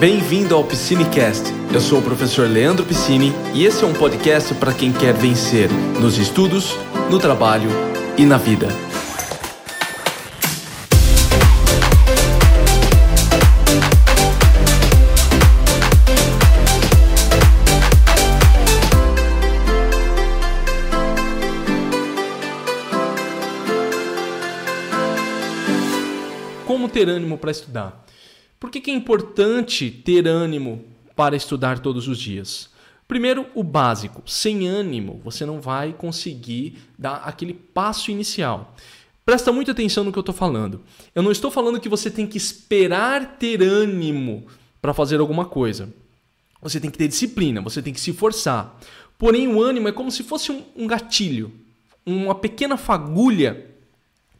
Bem-vindo ao Piscinecast. Eu sou o professor Leandro Piscine e esse é um podcast para quem quer vencer nos estudos, no trabalho e na vida. Como ter ânimo para estudar? Por que, que é importante ter ânimo para estudar todos os dias? Primeiro, o básico. Sem ânimo, você não vai conseguir dar aquele passo inicial. Presta muita atenção no que eu estou falando. Eu não estou falando que você tem que esperar ter ânimo para fazer alguma coisa. Você tem que ter disciplina, você tem que se forçar. Porém, o ânimo é como se fosse um, um gatilho, uma pequena fagulha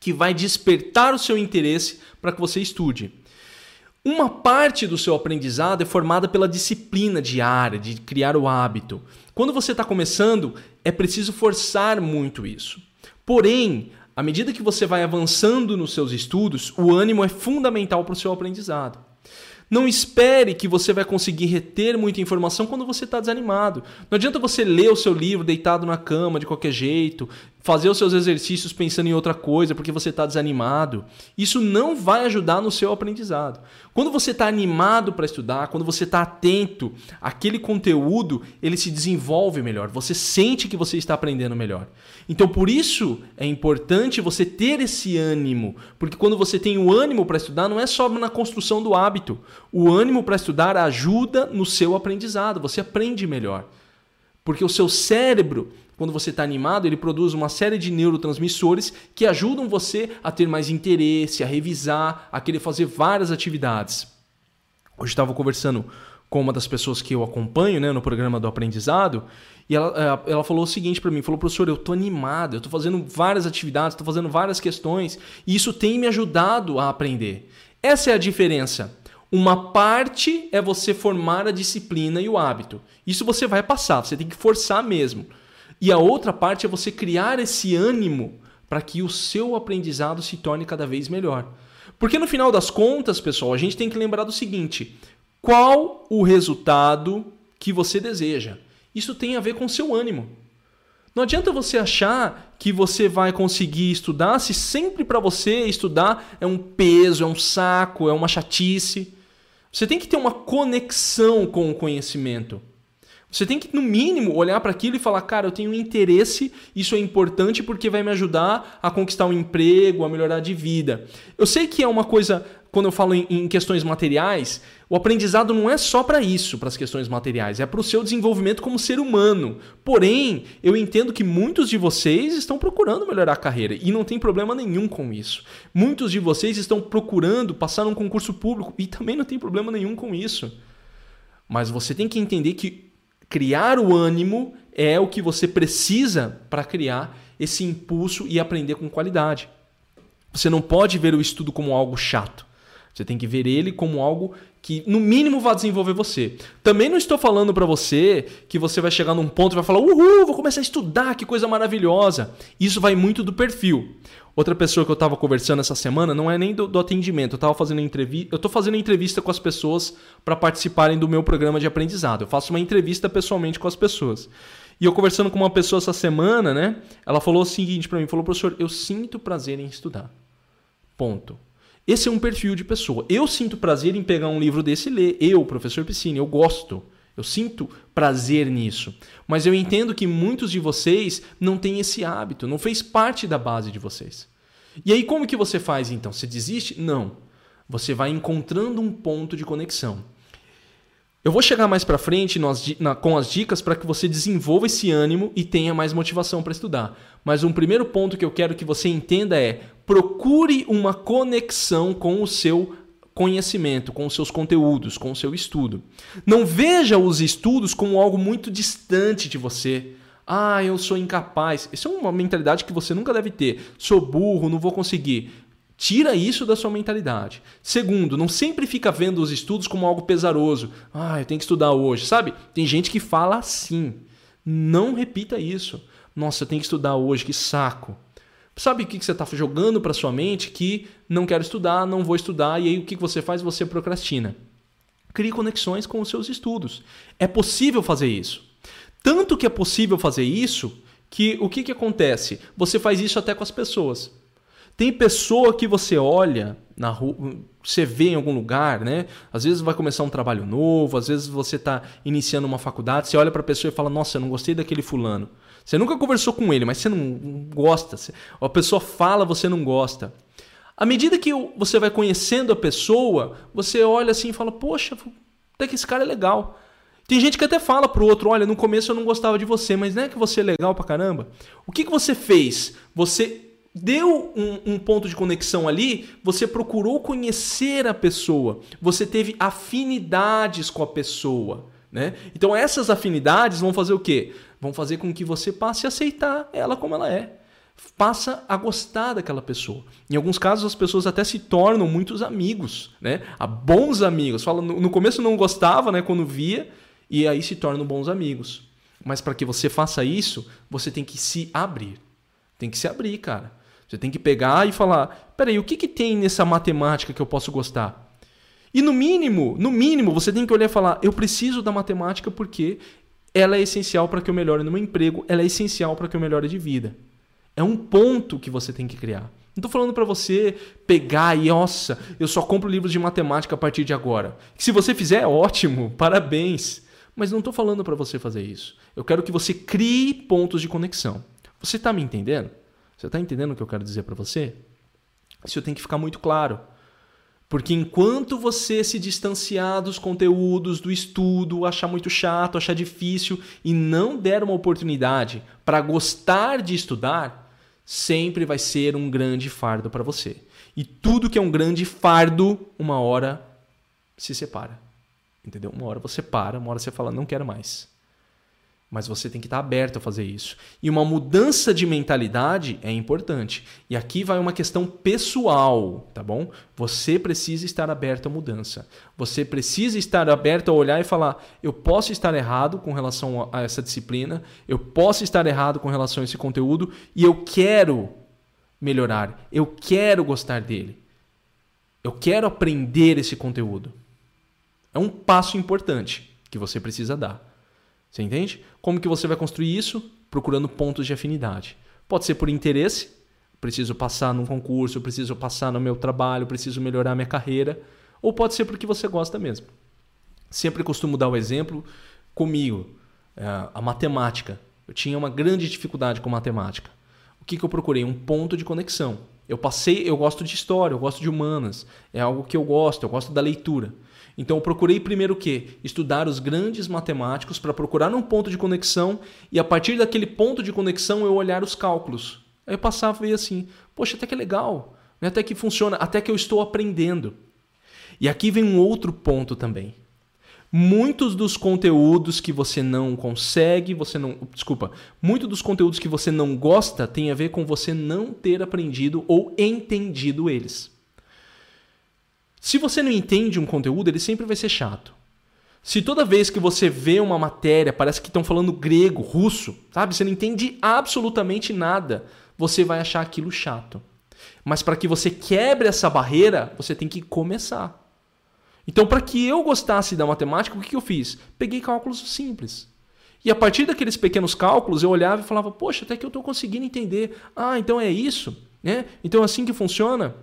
que vai despertar o seu interesse para que você estude. Uma parte do seu aprendizado é formada pela disciplina diária, de criar o hábito. Quando você está começando, é preciso forçar muito isso. Porém, à medida que você vai avançando nos seus estudos, o ânimo é fundamental para o seu aprendizado. Não espere que você vai conseguir reter muita informação quando você está desanimado. Não adianta você ler o seu livro deitado na cama de qualquer jeito, fazer os seus exercícios pensando em outra coisa porque você está desanimado. Isso não vai ajudar no seu aprendizado. Quando você está animado para estudar, quando você está atento àquele conteúdo, ele se desenvolve melhor. Você sente que você está aprendendo melhor. Então, por isso é importante você ter esse ânimo, porque quando você tem o ânimo para estudar, não é só na construção do hábito. O ânimo para estudar ajuda no seu aprendizado. Você aprende melhor. Porque o seu cérebro quando você está animado, ele produz uma série de neurotransmissores que ajudam você a ter mais interesse, a revisar, a querer fazer várias atividades. Hoje estava conversando com uma das pessoas que eu acompanho né, no programa do aprendizado e ela, eh, ela falou o seguinte para mim: falou, professor, eu estou animado, eu estou fazendo várias atividades, estou fazendo várias questões e isso tem me ajudado a aprender. Essa é a diferença. Uma parte é você formar a disciplina e o hábito. Isso você vai passar, você tem que forçar mesmo. E a outra parte é você criar esse ânimo para que o seu aprendizado se torne cada vez melhor. Porque no final das contas, pessoal, a gente tem que lembrar do seguinte: qual o resultado que você deseja? Isso tem a ver com seu ânimo. Não adianta você achar que você vai conseguir estudar se sempre para você estudar é um peso, é um saco, é uma chatice. Você tem que ter uma conexão com o conhecimento. Você tem que, no mínimo, olhar para aquilo e falar: cara, eu tenho interesse, isso é importante porque vai me ajudar a conquistar um emprego, a melhorar de vida. Eu sei que é uma coisa, quando eu falo em, em questões materiais, o aprendizado não é só para isso, para as questões materiais, é para o seu desenvolvimento como ser humano. Porém, eu entendo que muitos de vocês estão procurando melhorar a carreira e não tem problema nenhum com isso. Muitos de vocês estão procurando passar num concurso público e também não tem problema nenhum com isso. Mas você tem que entender que criar o ânimo é o que você precisa para criar esse impulso e aprender com qualidade. Você não pode ver o estudo como algo chato. Você tem que ver ele como algo que, no mínimo, vai desenvolver você. Também não estou falando para você que você vai chegar num ponto e vai falar: Uhul, vou começar a estudar, que coisa maravilhosa. Isso vai muito do perfil. Outra pessoa que eu estava conversando essa semana não é nem do, do atendimento. Eu estava fazendo entrevista. Eu estou fazendo entrevista com as pessoas para participarem do meu programa de aprendizado. Eu faço uma entrevista pessoalmente com as pessoas. E eu conversando com uma pessoa essa semana, né? Ela falou o seguinte para mim: falou, professor, eu sinto prazer em estudar. Ponto. Esse é um perfil de pessoa. Eu sinto prazer em pegar um livro desse e ler. Eu, professor Piscine, eu gosto. Eu sinto prazer nisso. Mas eu entendo que muitos de vocês não têm esse hábito, não fez parte da base de vocês. E aí como que você faz então? Você desiste? Não. Você vai encontrando um ponto de conexão. Eu vou chegar mais para frente nas, na, com as dicas para que você desenvolva esse ânimo e tenha mais motivação para estudar. Mas um primeiro ponto que eu quero que você entenda é: procure uma conexão com o seu conhecimento, com os seus conteúdos, com o seu estudo. Não veja os estudos como algo muito distante de você. Ah, eu sou incapaz. Isso é uma mentalidade que você nunca deve ter. Sou burro, não vou conseguir. Tira isso da sua mentalidade. Segundo, não sempre fica vendo os estudos como algo pesaroso. Ah, eu tenho que estudar hoje, sabe? Tem gente que fala assim. Não repita isso. Nossa, eu tenho que estudar hoje, que saco. Sabe o que você está jogando para sua mente que não quero estudar, não vou estudar, e aí o que você faz? Você procrastina. Crie conexões com os seus estudos. É possível fazer isso. Tanto que é possível fazer isso que o que, que acontece? Você faz isso até com as pessoas. Tem pessoa que você olha na rua, você vê em algum lugar, né? Às vezes vai começar um trabalho novo, às vezes você está iniciando uma faculdade, você olha para a pessoa e fala: Nossa, eu não gostei daquele fulano. Você nunca conversou com ele, mas você não gosta. A pessoa fala, você não gosta. À medida que você vai conhecendo a pessoa, você olha assim e fala: Poxa, até que esse cara é legal. Tem gente que até fala pro outro: Olha, no começo eu não gostava de você, mas não é que você é legal pra caramba? O que, que você fez? Você deu um, um, ponto de conexão ali, você procurou conhecer a pessoa, você teve afinidades com a pessoa. Né? Então essas afinidades vão fazer o quê? Vão fazer com que você passe a aceitar ela como ela é. Passa a gostar daquela pessoa. Em alguns casos, as pessoas até se tornam muitos amigos, né? A bons amigos. Fala, no começo não gostava, né? Quando via, e aí se tornam bons amigos. Mas para que você faça isso, você tem que se abrir. Tem que se abrir, cara. Você tem que pegar e falar: peraí, o que, que tem nessa matemática que eu posso gostar? E no mínimo, no mínimo, você tem que olhar e falar: eu preciso da matemática porque ela é essencial para que eu melhore no meu emprego, ela é essencial para que eu melhore de vida. É um ponto que você tem que criar. Não estou falando para você pegar e, nossa, eu só compro livros de matemática a partir de agora. Se você fizer, é ótimo, parabéns. Mas não estou falando para você fazer isso. Eu quero que você crie pontos de conexão. Você está me entendendo? Você está entendendo o que eu quero dizer para você? Isso tem que ficar muito claro. Porque enquanto você se distanciar dos conteúdos, do estudo, achar muito chato, achar difícil e não der uma oportunidade para gostar de estudar, sempre vai ser um grande fardo para você. E tudo que é um grande fardo, uma hora se separa. Entendeu? Uma hora você para, uma hora você fala, não quero mais. Mas você tem que estar aberto a fazer isso. E uma mudança de mentalidade é importante. E aqui vai uma questão pessoal, tá bom? Você precisa estar aberto à mudança. Você precisa estar aberto a olhar e falar: eu posso estar errado com relação a essa disciplina, eu posso estar errado com relação a esse conteúdo e eu quero melhorar, eu quero gostar dele. Eu quero aprender esse conteúdo. É um passo importante que você precisa dar. Você entende? Como que você vai construir isso? Procurando pontos de afinidade. Pode ser por interesse, preciso passar num concurso, preciso passar no meu trabalho, preciso melhorar minha carreira, ou pode ser porque você gosta mesmo. Sempre costumo dar o exemplo comigo, é, a matemática. Eu tinha uma grande dificuldade com matemática. O que, que eu procurei? Um ponto de conexão. Eu passei, eu gosto de história, eu gosto de humanas, é algo que eu gosto, eu gosto da leitura. Então eu procurei primeiro o quê? Estudar os grandes matemáticos para procurar um ponto de conexão e a partir daquele ponto de conexão eu olhar os cálculos. Aí eu passava e assim, poxa, até que é legal, né? até que funciona, até que eu estou aprendendo. E aqui vem um outro ponto também. Muitos dos conteúdos que você não consegue, você não, desculpa, muitos dos conteúdos que você não gosta tem a ver com você não ter aprendido ou entendido eles. Se você não entende um conteúdo, ele sempre vai ser chato. Se toda vez que você vê uma matéria parece que estão falando grego, russo, sabe? Você não entende absolutamente nada, você vai achar aquilo chato. Mas para que você quebre essa barreira, você tem que começar. Então, para que eu gostasse da matemática, o que eu fiz? Peguei cálculos simples. E a partir daqueles pequenos cálculos, eu olhava e falava: Poxa, até que eu estou conseguindo entender. Ah, então é isso? Né? Então é assim que funciona?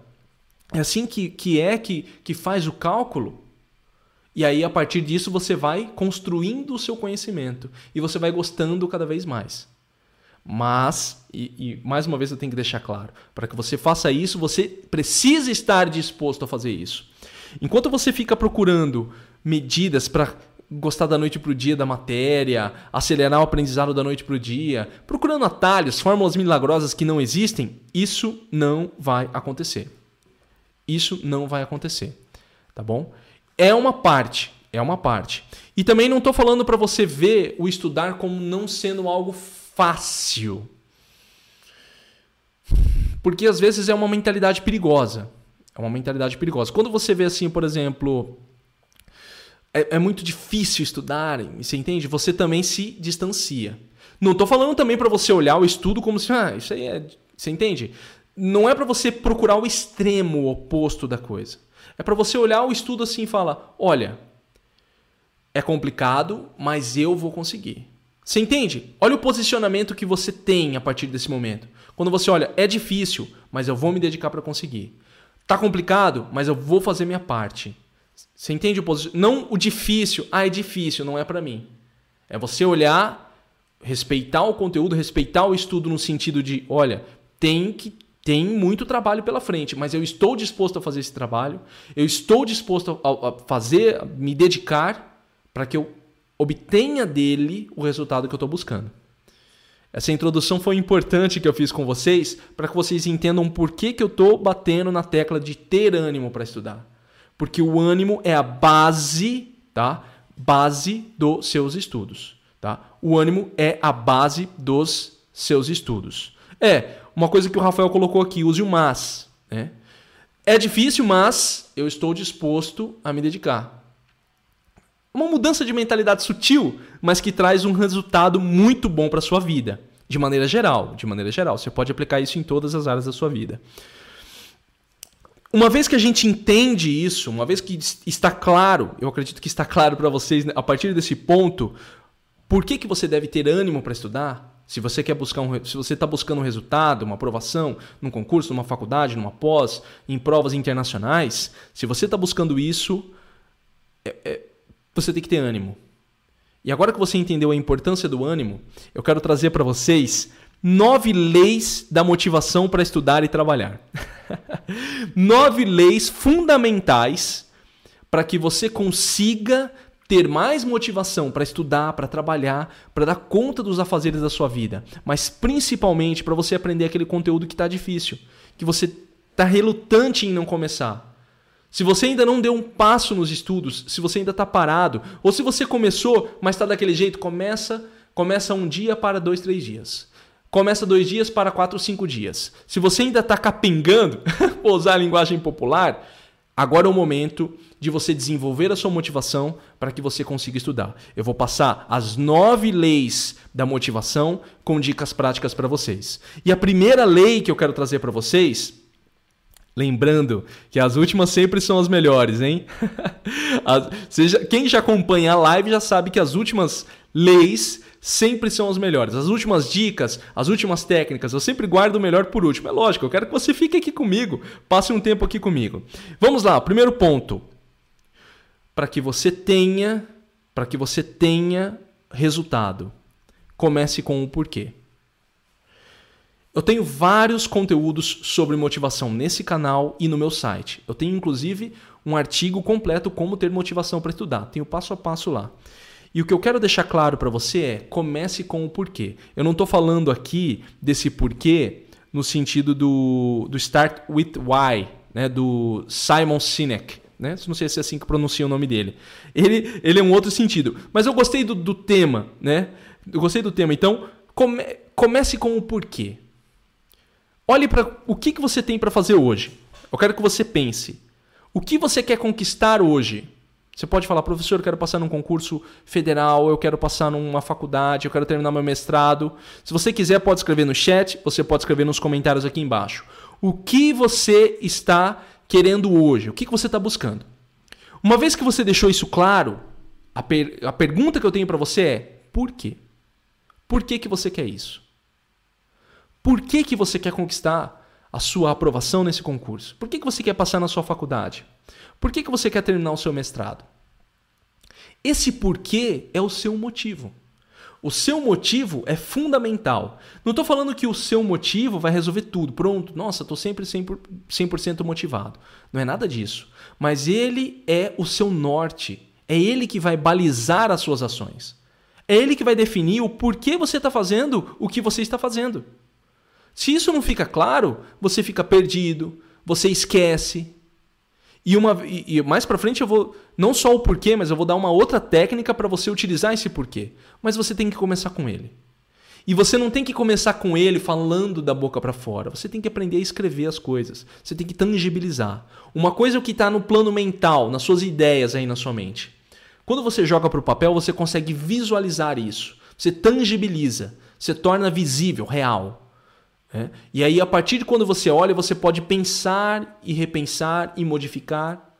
É assim que, que é que, que faz o cálculo. E aí, a partir disso, você vai construindo o seu conhecimento e você vai gostando cada vez mais. Mas, e, e mais uma vez eu tenho que deixar claro: para que você faça isso, você precisa estar disposto a fazer isso. Enquanto você fica procurando medidas para gostar da noite para o dia da matéria, acelerar o aprendizado da noite para o dia, procurando atalhos, fórmulas milagrosas que não existem, isso não vai acontecer. Isso não vai acontecer, tá bom? É uma parte, é uma parte. E também não estou falando para você ver o estudar como não sendo algo fácil. Porque às vezes é uma mentalidade perigosa. É uma mentalidade perigosa. Quando você vê assim, por exemplo, é, é muito difícil estudar, você entende? Você também se distancia. Não estou falando também para você olhar o estudo como se, ah, isso aí é. Você entende? Não é para você procurar o extremo oposto da coisa. É para você olhar o estudo assim e falar: olha, é complicado, mas eu vou conseguir. Você entende? Olha o posicionamento que você tem a partir desse momento. Quando você olha, é difícil, mas eu vou me dedicar para conseguir. Tá complicado, mas eu vou fazer minha parte. Você entende o posicionamento? Não o difícil, ah, é difícil, não é para mim. É você olhar, respeitar o conteúdo, respeitar o estudo no sentido de, olha, tem que tem muito trabalho pela frente, mas eu estou disposto a fazer esse trabalho, eu estou disposto a, fazer, a me dedicar para que eu obtenha dele o resultado que eu estou buscando. Essa introdução foi importante que eu fiz com vocês para que vocês entendam por que, que eu estou batendo na tecla de ter ânimo para estudar. Porque o ânimo é a base, tá? Base dos seus estudos, tá? O ânimo é a base dos seus estudos. É, uma coisa que o Rafael colocou aqui, use o mas. Né? É difícil, mas eu estou disposto a me dedicar. Uma mudança de mentalidade sutil, mas que traz um resultado muito bom para a sua vida. De maneira geral, de maneira geral. Você pode aplicar isso em todas as áreas da sua vida. Uma vez que a gente entende isso, uma vez que está claro, eu acredito que está claro para vocês a partir desse ponto, por que, que você deve ter ânimo para estudar? Se você quer buscar um, se você está buscando um resultado, uma aprovação num concurso, numa faculdade, numa pós, em provas internacionais, se você está buscando isso, é, é, você tem que ter ânimo. E agora que você entendeu a importância do ânimo, eu quero trazer para vocês nove leis da motivação para estudar e trabalhar. nove leis fundamentais para que você consiga ter mais motivação para estudar, para trabalhar, para dar conta dos afazeres da sua vida, mas principalmente para você aprender aquele conteúdo que está difícil, que você está relutante em não começar. Se você ainda não deu um passo nos estudos, se você ainda está parado, ou se você começou, mas está daquele jeito, começa, começa um dia para dois, três dias. Começa dois dias para quatro, cinco dias. Se você ainda está capengando, vou usar a linguagem popular, agora é o momento de você desenvolver a sua motivação para que você consiga estudar. Eu vou passar as nove leis da motivação com dicas práticas para vocês. E a primeira lei que eu quero trazer para vocês, lembrando que as últimas sempre são as melhores, hein? Seja, quem já acompanha a live já sabe que as últimas leis sempre são as melhores. As últimas dicas, as últimas técnicas, eu sempre guardo o melhor por último. É lógico, eu quero que você fique aqui comigo, passe um tempo aqui comigo. Vamos lá, primeiro ponto para que você tenha, para que você tenha resultado. Comece com o porquê. Eu tenho vários conteúdos sobre motivação nesse canal e no meu site. Eu tenho inclusive um artigo completo como ter motivação para estudar. Tenho passo a passo lá. E o que eu quero deixar claro para você é comece com o porquê. Eu não estou falando aqui desse porquê no sentido do, do Start with Why, né, do Simon Sinek né? Não sei se é assim que pronuncia o nome dele. Ele, ele é um outro sentido. Mas eu gostei do, do tema, né? Eu gostei do tema. Então, come, comece com o porquê. Olhe para o que, que você tem para fazer hoje. Eu quero que você pense. O que você quer conquistar hoje? Você pode falar, professor, eu quero passar num concurso federal, eu quero passar numa faculdade, eu quero terminar meu mestrado. Se você quiser, pode escrever no chat, você pode escrever nos comentários aqui embaixo. O que você está querendo hoje? O que, que você está buscando? Uma vez que você deixou isso claro, a, per a pergunta que eu tenho para você é: por quê? Por que, que você quer isso? Por que, que você quer conquistar a sua aprovação nesse concurso? Por que, que você quer passar na sua faculdade? Por que, que você quer terminar o seu mestrado? Esse porquê é o seu motivo. O seu motivo é fundamental. Não estou falando que o seu motivo vai resolver tudo. Pronto, nossa, estou sempre 100% motivado. Não é nada disso. Mas ele é o seu norte. É ele que vai balizar as suas ações. É ele que vai definir o porquê você está fazendo o que você está fazendo. Se isso não fica claro, você fica perdido, você esquece, e, uma, e, e mais para frente eu vou não só o porquê, mas eu vou dar uma outra técnica para você utilizar esse porquê. Mas você tem que começar com ele. E você não tem que começar com ele falando da boca para fora. Você tem que aprender a escrever as coisas. Você tem que tangibilizar. Uma coisa é o que está no plano mental, nas suas ideias aí na sua mente. Quando você joga para o papel, você consegue visualizar isso. Você tangibiliza. Você torna visível, real. É? E aí, a partir de quando você olha, você pode pensar e repensar e modificar.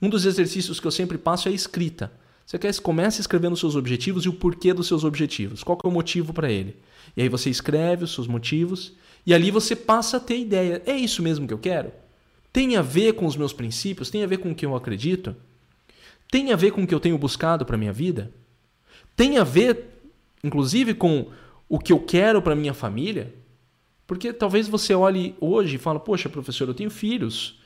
Um dos exercícios que eu sempre passo é a escrita. Você quer começa escrevendo os seus objetivos e o porquê dos seus objetivos. Qual é o motivo para ele? E aí você escreve os seus motivos e ali você passa a ter ideia. É isso mesmo que eu quero? Tem a ver com os meus princípios? Tem a ver com o que eu acredito? Tem a ver com o que eu tenho buscado para minha vida? Tem a ver, inclusive, com o que eu quero para minha família? Porque talvez você olhe hoje e fale: Poxa, professor, eu tenho filhos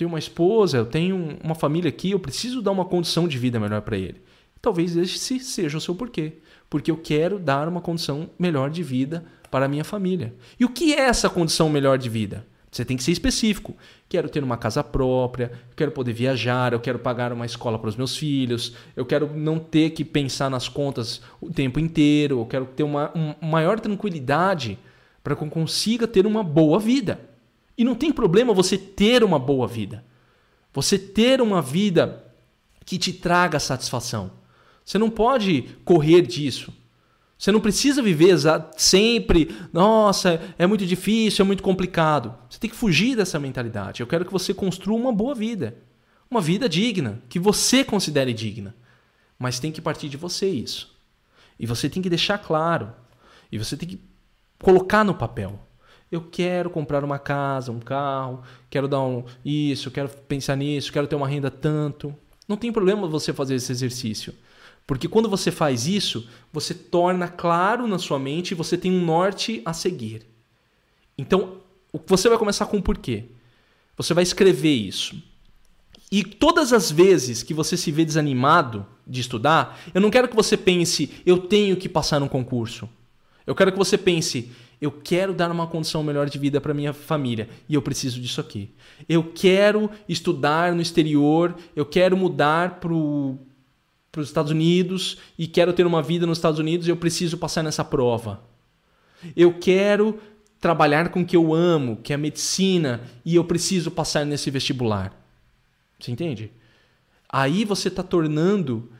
tenho uma esposa, eu tenho uma família aqui, eu preciso dar uma condição de vida melhor para ele. Talvez esse seja o seu porquê. Porque eu quero dar uma condição melhor de vida para a minha família. E o que é essa condição melhor de vida? Você tem que ser específico. Quero ter uma casa própria, quero poder viajar, eu quero pagar uma escola para os meus filhos, eu quero não ter que pensar nas contas o tempo inteiro, eu quero ter uma maior tranquilidade para que eu consiga ter uma boa vida. E não tem problema você ter uma boa vida. Você ter uma vida que te traga satisfação. Você não pode correr disso. Você não precisa viver sempre, nossa, é muito difícil, é muito complicado. Você tem que fugir dessa mentalidade. Eu quero que você construa uma boa vida. Uma vida digna, que você considere digna. Mas tem que partir de você isso. E você tem que deixar claro. E você tem que colocar no papel. Eu quero comprar uma casa, um carro, quero dar um isso, quero pensar nisso, quero ter uma renda tanto. Não tem problema você fazer esse exercício. Porque quando você faz isso, você torna claro na sua mente você tem um norte a seguir. Então, você vai começar com o porquê. Você vai escrever isso. E todas as vezes que você se vê desanimado de estudar, eu não quero que você pense, eu tenho que passar num concurso. Eu quero que você pense, eu quero dar uma condição melhor de vida para minha família e eu preciso disso aqui. Eu quero estudar no exterior, eu quero mudar para os Estados Unidos e quero ter uma vida nos Estados Unidos e eu preciso passar nessa prova. Eu quero trabalhar com o que eu amo, que é a medicina, e eu preciso passar nesse vestibular. Você entende? Aí você está tornando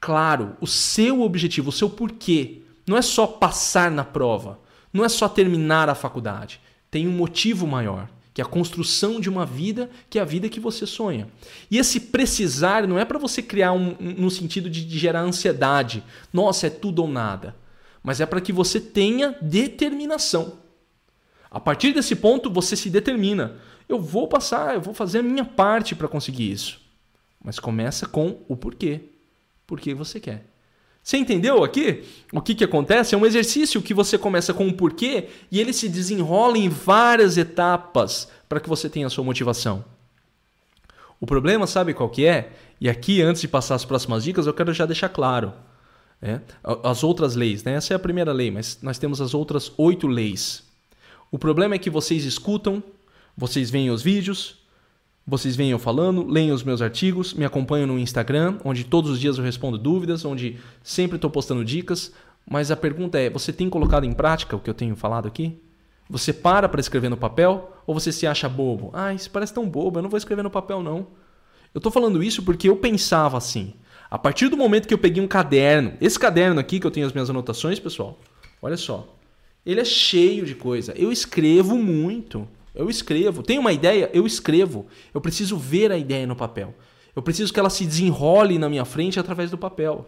claro o seu objetivo, o seu porquê. Não é só passar na prova. Não é só terminar a faculdade. Tem um motivo maior, que é a construção de uma vida que é a vida que você sonha. E esse precisar não é para você criar um, um, no sentido de, de gerar ansiedade. Nossa, é tudo ou nada. Mas é para que você tenha determinação. A partir desse ponto, você se determina. Eu vou passar, eu vou fazer a minha parte para conseguir isso. Mas começa com o porquê. Por que você quer. Você entendeu aqui o que, que acontece? É um exercício que você começa com um porquê e ele se desenrola em várias etapas para que você tenha a sua motivação. O problema, sabe qual que é? E aqui, antes de passar as próximas dicas, eu quero já deixar claro. Né? As outras leis, né? essa é a primeira lei, mas nós temos as outras oito leis. O problema é que vocês escutam, vocês veem os vídeos, vocês venham falando, leiam os meus artigos, me acompanham no Instagram, onde todos os dias eu respondo dúvidas, onde sempre estou postando dicas. Mas a pergunta é: você tem colocado em prática o que eu tenho falado aqui? Você para para escrever no papel ou você se acha bobo? Ah, isso parece tão bobo, eu não vou escrever no papel não. Eu estou falando isso porque eu pensava assim. A partir do momento que eu peguei um caderno, esse caderno aqui que eu tenho as minhas anotações, pessoal, olha só. Ele é cheio de coisa. Eu escrevo muito. Eu escrevo. Tenho uma ideia? Eu escrevo. Eu preciso ver a ideia no papel. Eu preciso que ela se desenrole na minha frente através do papel.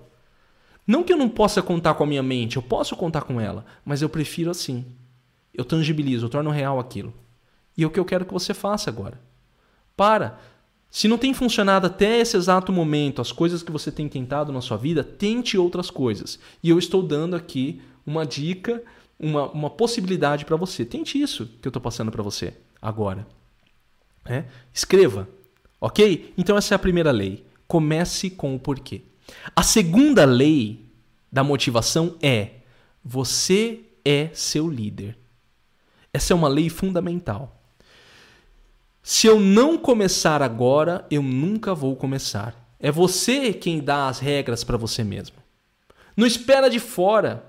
Não que eu não possa contar com a minha mente, eu posso contar com ela, mas eu prefiro assim. Eu tangibilizo, eu torno real aquilo. E é o que eu quero que você faça agora. Para. Se não tem funcionado até esse exato momento as coisas que você tem tentado na sua vida, tente outras coisas. E eu estou dando aqui uma dica uma, uma possibilidade para você. Tente isso que eu estou passando para você agora. É? Escreva. Ok? Então, essa é a primeira lei. Comece com o porquê. A segunda lei da motivação é: você é seu líder. Essa é uma lei fundamental. Se eu não começar agora, eu nunca vou começar. É você quem dá as regras para você mesmo. Não espera de fora.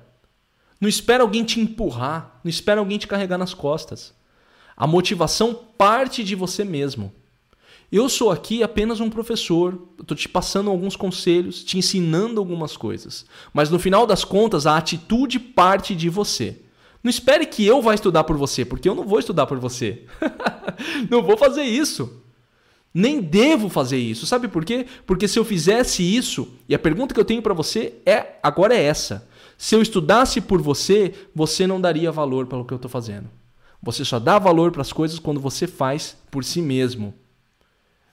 Não espera alguém te empurrar, não espera alguém te carregar nas costas. A motivação parte de você mesmo. Eu sou aqui apenas um professor, estou te passando alguns conselhos, te ensinando algumas coisas. Mas no final das contas, a atitude parte de você. Não espere que eu vá estudar por você, porque eu não vou estudar por você. não vou fazer isso. Nem devo fazer isso. Sabe por quê? Porque se eu fizesse isso, e a pergunta que eu tenho para você é agora é essa. Se eu estudasse por você, você não daria valor pelo que eu estou fazendo. Você só dá valor para as coisas quando você faz por si mesmo.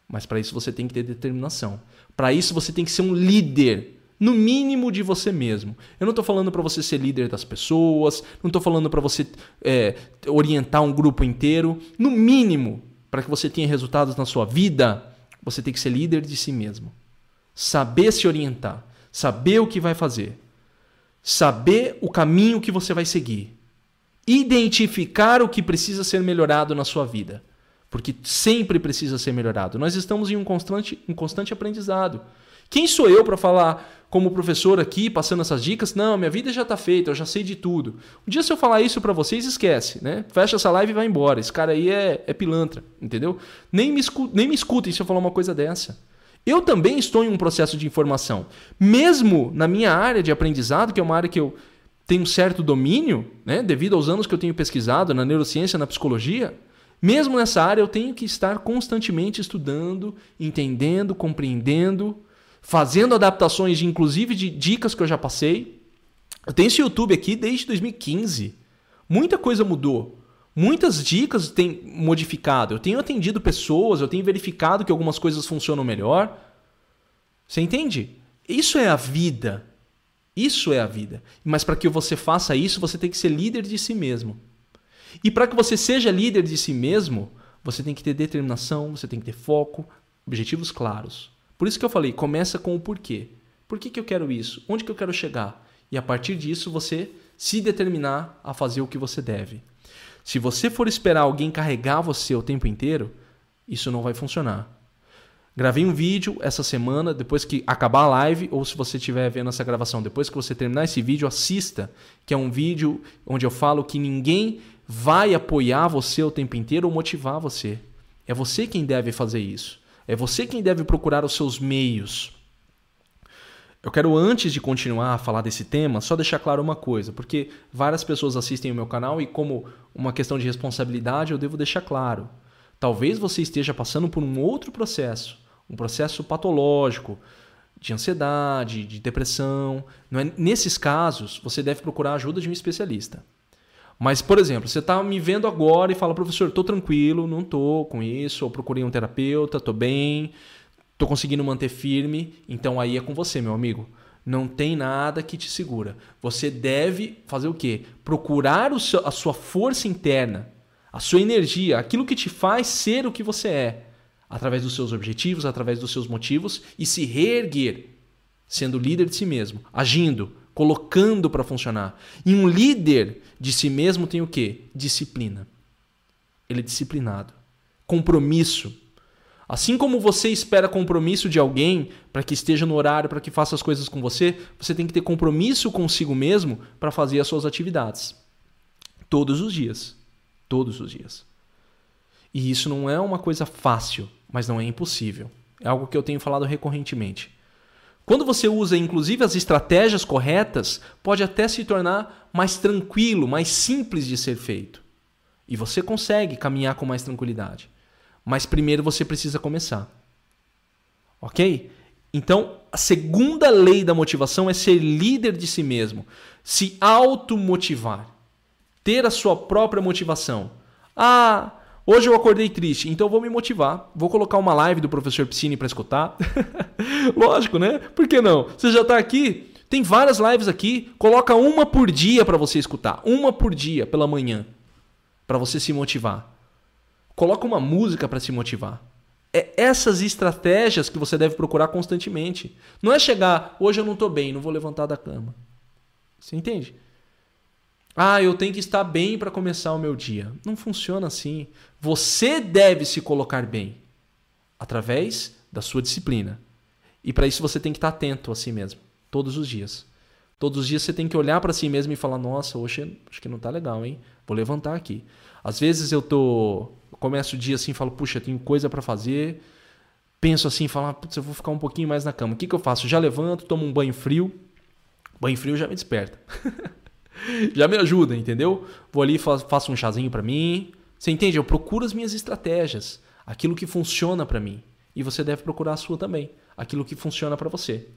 Mas para isso você tem que ter determinação. Para isso você tem que ser um líder no mínimo de você mesmo. Eu não estou falando para você ser líder das pessoas, não estou falando para você é, orientar um grupo inteiro. No mínimo, para que você tenha resultados na sua vida, você tem que ser líder de si mesmo. Saber se orientar, saber o que vai fazer, saber o caminho que você vai seguir, identificar o que precisa ser melhorado na sua vida, porque sempre precisa ser melhorado. Nós estamos em um constante, um constante aprendizado. Quem sou eu para falar como professor aqui, passando essas dicas? Não, minha vida já está feita, eu já sei de tudo. Um dia se eu falar isso para vocês, esquece, né? Fecha essa live e vai embora. Esse cara aí é, é pilantra, entendeu? Nem me, escu nem me escutem se eu falar uma coisa dessa. Eu também estou em um processo de informação. Mesmo na minha área de aprendizado, que é uma área que eu tenho um certo domínio, né, devido aos anos que eu tenho pesquisado na neurociência, na psicologia, mesmo nessa área eu tenho que estar constantemente estudando, entendendo, compreendendo, fazendo adaptações, de, inclusive de dicas que eu já passei. Eu tenho esse YouTube aqui desde 2015. Muita coisa mudou. Muitas dicas têm modificado. Eu tenho atendido pessoas, eu tenho verificado que algumas coisas funcionam melhor. Você entende? Isso é a vida. Isso é a vida. Mas para que você faça isso, você tem que ser líder de si mesmo. E para que você seja líder de si mesmo, você tem que ter determinação, você tem que ter foco, objetivos claros. Por isso que eu falei, começa com o porquê. Por que, que eu quero isso? Onde que eu quero chegar? E a partir disso você se determinar a fazer o que você deve. Se você for esperar alguém carregar você o tempo inteiro, isso não vai funcionar. Gravei um vídeo essa semana, depois que acabar a live, ou se você estiver vendo essa gravação, depois que você terminar esse vídeo, assista, que é um vídeo onde eu falo que ninguém vai apoiar você o tempo inteiro ou motivar você. É você quem deve fazer isso. É você quem deve procurar os seus meios. Eu quero, antes de continuar a falar desse tema, só deixar claro uma coisa, porque várias pessoas assistem o meu canal e, como uma questão de responsabilidade, eu devo deixar claro. Talvez você esteja passando por um outro processo, um processo patológico, de ansiedade, de depressão. Não é? Nesses casos, você deve procurar a ajuda de um especialista. Mas, por exemplo, você está me vendo agora e fala, professor, estou tranquilo, não estou com isso, eu procurei um terapeuta, estou bem, estou conseguindo manter firme, então aí é com você, meu amigo. Não tem nada que te segura. Você deve fazer o quê? Procurar seu, a sua força interna, a sua energia, aquilo que te faz ser o que você é, através dos seus objetivos, através dos seus motivos e se reerguer, sendo líder de si mesmo, agindo, colocando para funcionar. E um líder de si mesmo tem o quê? Disciplina. Ele é disciplinado. Compromisso. Assim como você espera compromisso de alguém para que esteja no horário, para que faça as coisas com você, você tem que ter compromisso consigo mesmo para fazer as suas atividades. Todos os dias. Todos os dias. E isso não é uma coisa fácil, mas não é impossível. É algo que eu tenho falado recorrentemente. Quando você usa inclusive as estratégias corretas, pode até se tornar mais tranquilo, mais simples de ser feito. E você consegue caminhar com mais tranquilidade. Mas primeiro você precisa começar. Ok? Então, a segunda lei da motivação é ser líder de si mesmo. Se automotivar. Ter a sua própria motivação. Ah, Hoje eu acordei triste, então vou me motivar. Vou colocar uma live do professor Piscine para escutar. Lógico, né? Por que não? Você já está aqui? Tem várias lives aqui. Coloca uma por dia para você escutar. Uma por dia pela manhã. Para você se motivar. Coloca uma música para se motivar. É essas estratégias que você deve procurar constantemente. Não é chegar, hoje eu não estou bem, não vou levantar da cama. Você entende? Ah, eu tenho que estar bem para começar o meu dia. Não funciona assim. Você deve se colocar bem através da sua disciplina. E para isso você tem que estar atento a si mesmo, todos os dias. Todos os dias você tem que olhar para si mesmo e falar: "Nossa, hoje acho que não está legal, hein? Vou levantar aqui". Às vezes eu tô começo o dia assim, falo: "Puxa, tenho coisa para fazer". Penso assim, falo: "Putz, eu vou ficar um pouquinho mais na cama". O que que eu faço? Já levanto, tomo um banho frio. Banho frio já me desperta. já me ajuda, entendeu? Vou ali, faço um chazinho para mim. Você entende? Eu procuro as minhas estratégias. aquilo que funciona para mim. E você deve procurar a sua também, aquilo que funciona para você.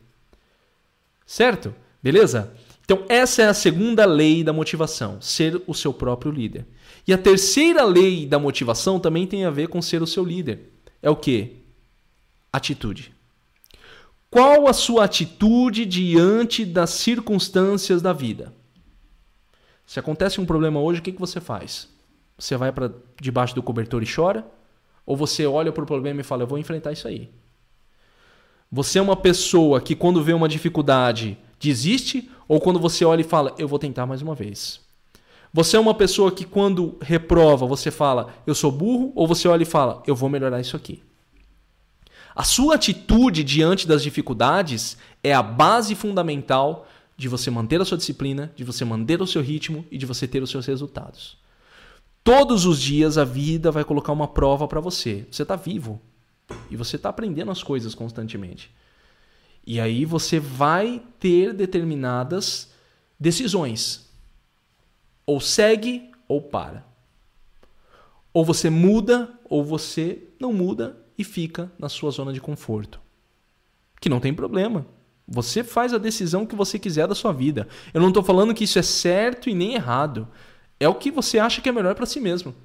Certo? Beleza? Então, essa é a segunda lei da motivação, ser o seu próprio líder. E a terceira lei da motivação também tem a ver com ser o seu líder. É o que? Atitude. Qual a sua atitude diante das circunstâncias da vida? Se acontece um problema hoje, o que, que você faz? Você vai para debaixo do cobertor e chora? Ou você olha para o problema e fala, eu vou enfrentar isso aí? Você é uma pessoa que, quando vê uma dificuldade, desiste? Ou quando você olha e fala, eu vou tentar mais uma vez? Você é uma pessoa que, quando reprova, você fala, eu sou burro? Ou você olha e fala, eu vou melhorar isso aqui? A sua atitude diante das dificuldades é a base fundamental de você manter a sua disciplina, de você manter o seu ritmo e de você ter os seus resultados. Todos os dias a vida vai colocar uma prova para você. Você está vivo e você está aprendendo as coisas constantemente. E aí você vai ter determinadas decisões. Ou segue ou para. Ou você muda ou você não muda e fica na sua zona de conforto. Que não tem problema. Você faz a decisão que você quiser da sua vida. Eu não estou falando que isso é certo e nem errado. É o que você acha que é melhor para si mesmo.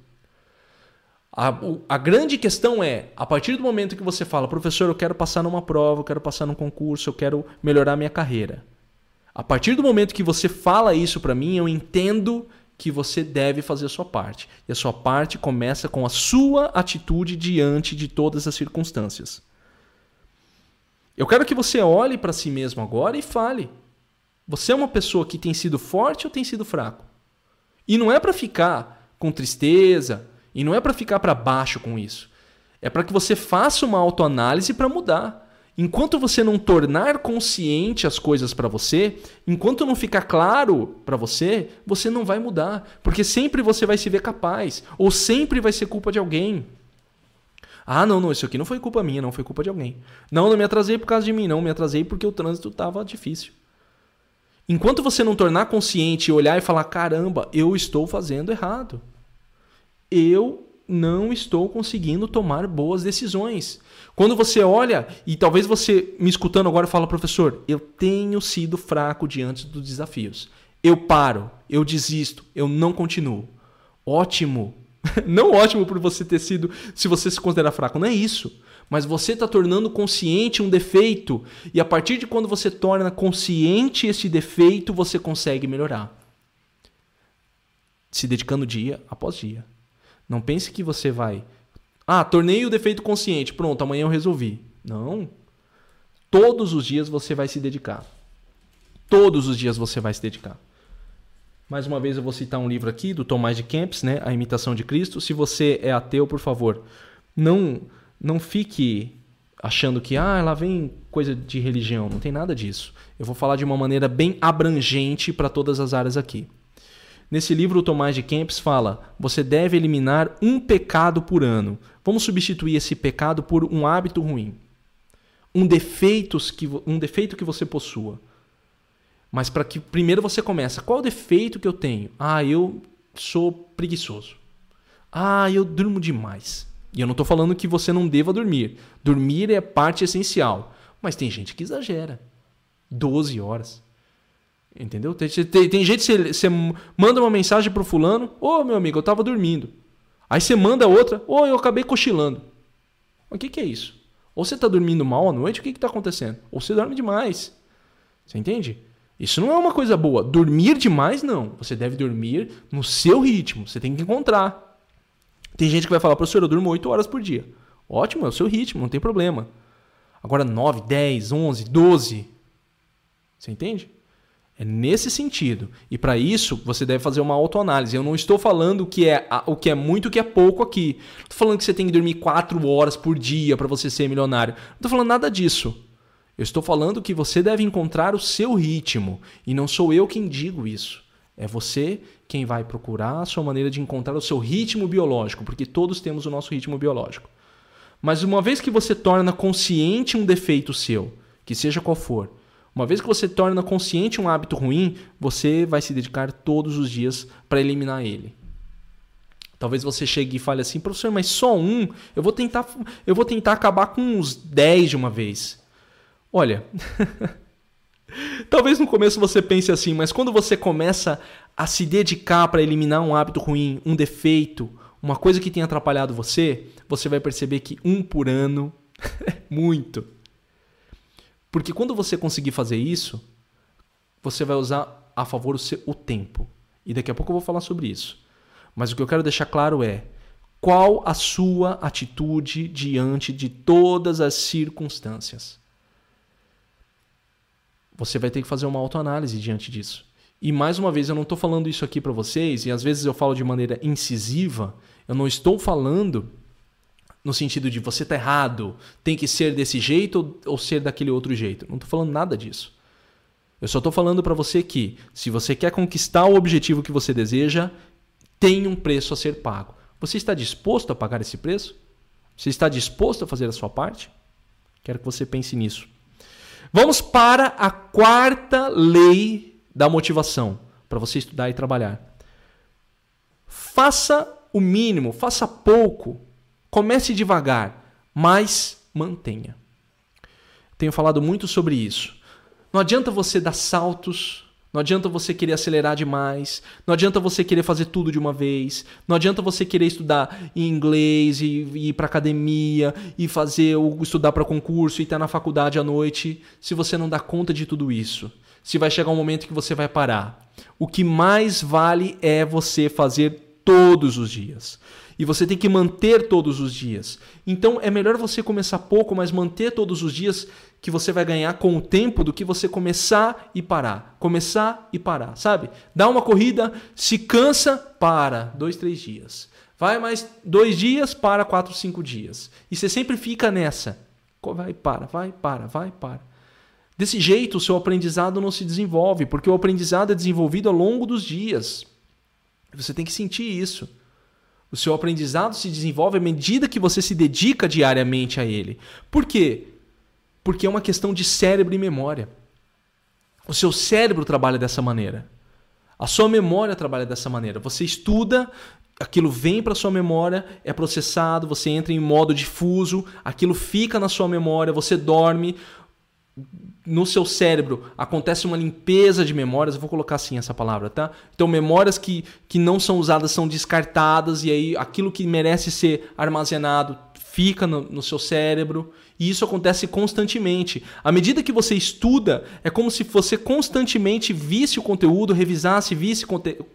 A, a, grande questão é, a partir do momento que você fala, professor, eu quero passar numa prova, eu quero passar num concurso, eu quero melhorar minha carreira. A partir do momento que você fala isso para mim, eu entendo que você deve fazer a sua parte. E a sua parte começa com a sua atitude diante de todas as circunstâncias. Eu quero que você olhe para si mesmo agora e fale: você é uma pessoa que tem sido forte ou tem sido fraco? E não é para ficar com tristeza, e não é para ficar para baixo com isso. É para que você faça uma autoanálise para mudar. Enquanto você não tornar consciente as coisas para você, enquanto não ficar claro para você, você não vai mudar, porque sempre você vai se ver capaz, ou sempre vai ser culpa de alguém. Ah, não, não, isso aqui não foi culpa minha, não foi culpa de alguém. Não, não me atrasei por causa de mim, não, me atrasei porque o trânsito estava difícil. Enquanto você não tornar consciente e olhar e falar: caramba, eu estou fazendo errado. Eu não estou conseguindo tomar boas decisões. Quando você olha, e talvez você me escutando agora fala, professor, eu tenho sido fraco diante dos desafios. Eu paro, eu desisto, eu não continuo. Ótimo. Não ótimo por você ter sido, se você se considerar fraco, não é isso. Mas você está tornando consciente um defeito. E a partir de quando você torna consciente esse defeito, você consegue melhorar. Se dedicando dia após dia. Não pense que você vai. Ah, tornei o defeito consciente. Pronto, amanhã eu resolvi. Não. Todos os dias você vai se dedicar. Todos os dias você vai se dedicar. Mais uma vez eu vou citar um livro aqui do Tomás de Kempis, né, A Imitação de Cristo. Se você é ateu, por favor, não não fique achando que ah, lá vem coisa de religião, não tem nada disso. Eu vou falar de uma maneira bem abrangente para todas as áreas aqui. Nesse livro, o Tomás de Kempis fala: você deve eliminar um pecado por ano. Vamos substituir esse pecado por um hábito ruim. Um, defeitos que, um defeito que você possua. Mas para que primeiro você comece, qual o defeito que eu tenho? Ah, eu sou preguiçoso. Ah, eu durmo demais. E eu não estou falando que você não deva dormir. Dormir é parte essencial. Mas tem gente que exagera. 12 horas. Entendeu? Tem, tem, tem gente que você, manda uma mensagem pro fulano, ô oh, meu amigo, eu tava dormindo. Aí você manda outra, ô oh, eu acabei cochilando. O que, que é isso? Ou você tá dormindo mal à noite, o que, que tá acontecendo? Ou você dorme demais. Você entende? Isso não é uma coisa boa. Dormir demais, não. Você deve dormir no seu ritmo. Você tem que encontrar. Tem gente que vai falar, professor, eu durmo 8 horas por dia. Ótimo, é o seu ritmo, não tem problema. Agora 9, 10, 11, 12. Você entende? É nesse sentido. E para isso, você deve fazer uma autoanálise. Eu não estou falando o que é, o que é muito o que é pouco aqui. Estou falando que você tem que dormir 4 horas por dia para você ser milionário. Não estou falando nada disso. Eu estou falando que você deve encontrar o seu ritmo. E não sou eu quem digo isso. É você quem vai procurar a sua maneira de encontrar o seu ritmo biológico, porque todos temos o nosso ritmo biológico. Mas uma vez que você torna consciente um defeito seu, que seja qual for, uma vez que você torna consciente um hábito ruim, você vai se dedicar todos os dias para eliminar ele. Talvez você chegue e fale assim, professor, mas só um? Eu vou tentar, eu vou tentar acabar com uns 10 de uma vez. Olha, talvez no começo você pense assim, mas quando você começa a se dedicar para eliminar um hábito ruim, um defeito, uma coisa que tem atrapalhado você, você vai perceber que um por ano é muito. Porque quando você conseguir fazer isso, você vai usar a favor o, seu, o tempo. E daqui a pouco eu vou falar sobre isso. Mas o que eu quero deixar claro é qual a sua atitude diante de todas as circunstâncias. Você vai ter que fazer uma autoanálise diante disso. E mais uma vez, eu não estou falando isso aqui para vocês, e às vezes eu falo de maneira incisiva, eu não estou falando no sentido de você está errado, tem que ser desse jeito ou, ser daquele outro jeito. Não estou falando nada disso. Eu só estou falando para você que, se você quer conquistar o objetivo que você deseja, tem um preço a ser pago. Você está disposto a pagar esse preço? Você está disposto a fazer a sua parte? Quero que você pense nisso. Vamos para a quarta lei da motivação para você estudar e trabalhar. Faça o mínimo, faça pouco, comece devagar, mas mantenha. Tenho falado muito sobre isso. Não adianta você dar saltos não adianta você querer acelerar demais. Não adianta você querer fazer tudo de uma vez. Não adianta você querer estudar em inglês e, e ir para academia e fazer o estudar para concurso e estar na faculdade à noite, se você não dá conta de tudo isso. Se vai chegar um momento que você vai parar. O que mais vale é você fazer todos os dias. E você tem que manter todos os dias. Então é melhor você começar pouco, mas manter todos os dias que você vai ganhar com o tempo do que você começar e parar. Começar e parar, sabe? Dá uma corrida, se cansa, para. Dois, três dias. Vai mais dois dias, para quatro, cinco dias. E você sempre fica nessa. Vai, para, vai, para, vai, para. Desse jeito, o seu aprendizado não se desenvolve, porque o aprendizado é desenvolvido ao longo dos dias. Você tem que sentir isso. O seu aprendizado se desenvolve à medida que você se dedica diariamente a ele. Por quê? Porque é uma questão de cérebro e memória. O seu cérebro trabalha dessa maneira. A sua memória trabalha dessa maneira. Você estuda, aquilo vem para sua memória, é processado, você entra em modo difuso, aquilo fica na sua memória, você dorme, no seu cérebro acontece uma limpeza de memórias, eu vou colocar assim essa palavra, tá? Então, memórias que, que não são usadas são descartadas, e aí aquilo que merece ser armazenado fica no, no seu cérebro. E isso acontece constantemente. À medida que você estuda, é como se você constantemente visse o conteúdo, revisasse, visse,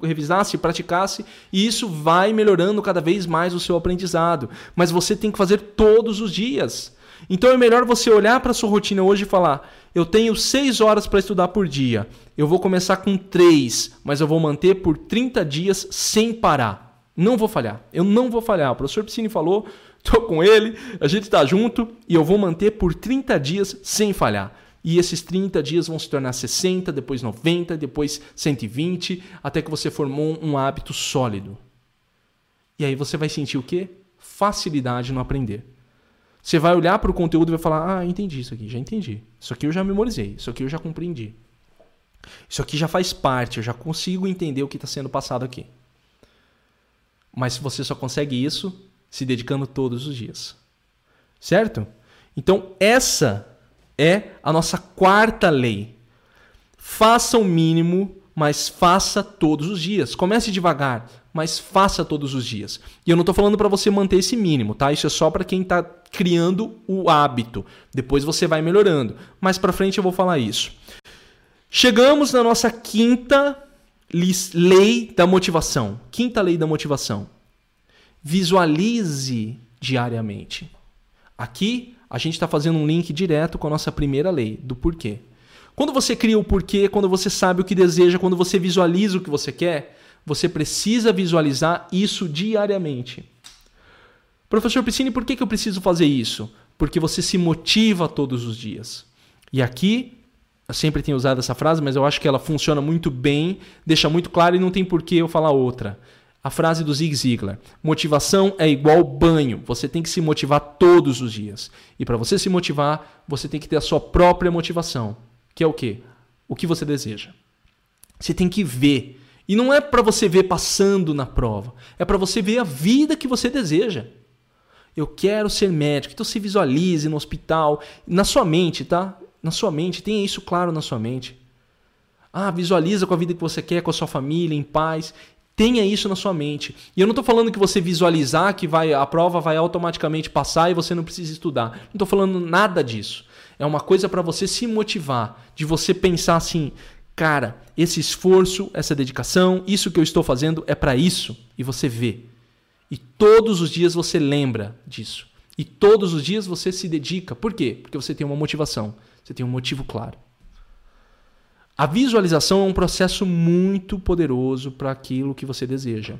revisasse, praticasse, e isso vai melhorando cada vez mais o seu aprendizado. Mas você tem que fazer todos os dias. Então é melhor você olhar para sua rotina hoje e falar: eu tenho 6 horas para estudar por dia. Eu vou começar com 3, mas eu vou manter por 30 dias sem parar. Não vou falhar. Eu não vou falhar. O professor Piscine falou, estou com ele, a gente está junto e eu vou manter por 30 dias sem falhar. E esses 30 dias vão se tornar 60, depois 90, depois 120, até que você formou um hábito sólido. E aí você vai sentir o quê? Facilidade no aprender. Você vai olhar para o conteúdo e vai falar: Ah, entendi isso aqui, já entendi. Isso aqui eu já memorizei, isso aqui eu já compreendi. Isso aqui já faz parte, eu já consigo entender o que está sendo passado aqui. Mas você só consegue isso se dedicando todos os dias. Certo? Então, essa é a nossa quarta lei. Faça o mínimo, mas faça todos os dias. Comece devagar, mas faça todos os dias. E eu não estou falando para você manter esse mínimo, tá? Isso é só para quem está criando o hábito. Depois você vai melhorando. Mais para frente eu vou falar isso. Chegamos na nossa quinta lei da motivação. Quinta lei da motivação. Visualize diariamente. Aqui a gente está fazendo um link direto com a nossa primeira lei, do porquê. Quando você cria o porquê, quando você sabe o que deseja, quando você visualiza o que você quer, você precisa visualizar isso diariamente. Professor Piscine, por que, eu preciso fazer isso? Porque você se motiva todos os dias. E aqui, eu sempre tenho usado essa frase, mas eu acho que ela funciona muito bem, deixa muito claro e não tem por que eu falar outra. A frase do Zig Ziglar: motivação é igual banho. Você tem que se motivar todos os dias. E para você se motivar, você tem que ter a sua própria motivação, que é o quê? O que você deseja. Você tem que ver E não é para você ver passando na prova, é para você ver a vida que você deseja. Eu quero ser médico. Então se visualize no hospital, na sua mente, tá? Na sua mente, tenha isso claro na sua mente. Ah, visualiza com a vida que você quer, com a sua família, em paz. Tenha isso na sua mente. E eu não estou falando que você visualizar que vai, a prova vai automaticamente passar e você não precisa estudar. Não estou falando nada disso. É uma coisa para você se motivar, de você pensar assim, cara, esse esforço, essa dedicação, isso que eu estou fazendo é para isso. E você vê. E todos os dias você lembra disso. E todos os dias você se dedica. Por quê? Porque você tem uma motivação. Você tem um motivo claro. A visualização é um processo muito poderoso para aquilo que você deseja.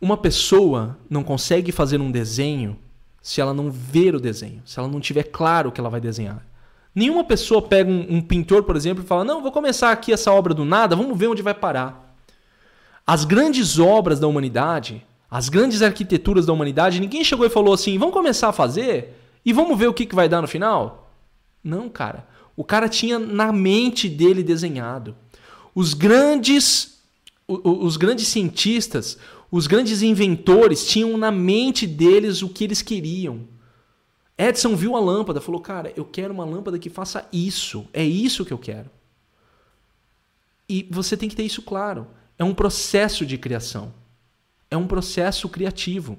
Uma pessoa não consegue fazer um desenho se ela não ver o desenho, se ela não tiver claro o que ela vai desenhar. Nenhuma pessoa pega um, um pintor, por exemplo, e fala: Não, vou começar aqui essa obra do nada, vamos ver onde vai parar. As grandes obras da humanidade, as grandes arquiteturas da humanidade, ninguém chegou e falou assim: Vamos começar a fazer e vamos ver o que, que vai dar no final? Não, cara. O cara tinha na mente dele desenhado. Os grandes, os grandes cientistas, os grandes inventores tinham na mente deles o que eles queriam. Edison viu a lâmpada, falou: "Cara, eu quero uma lâmpada que faça isso. É isso que eu quero." E você tem que ter isso claro. É um processo de criação. É um processo criativo.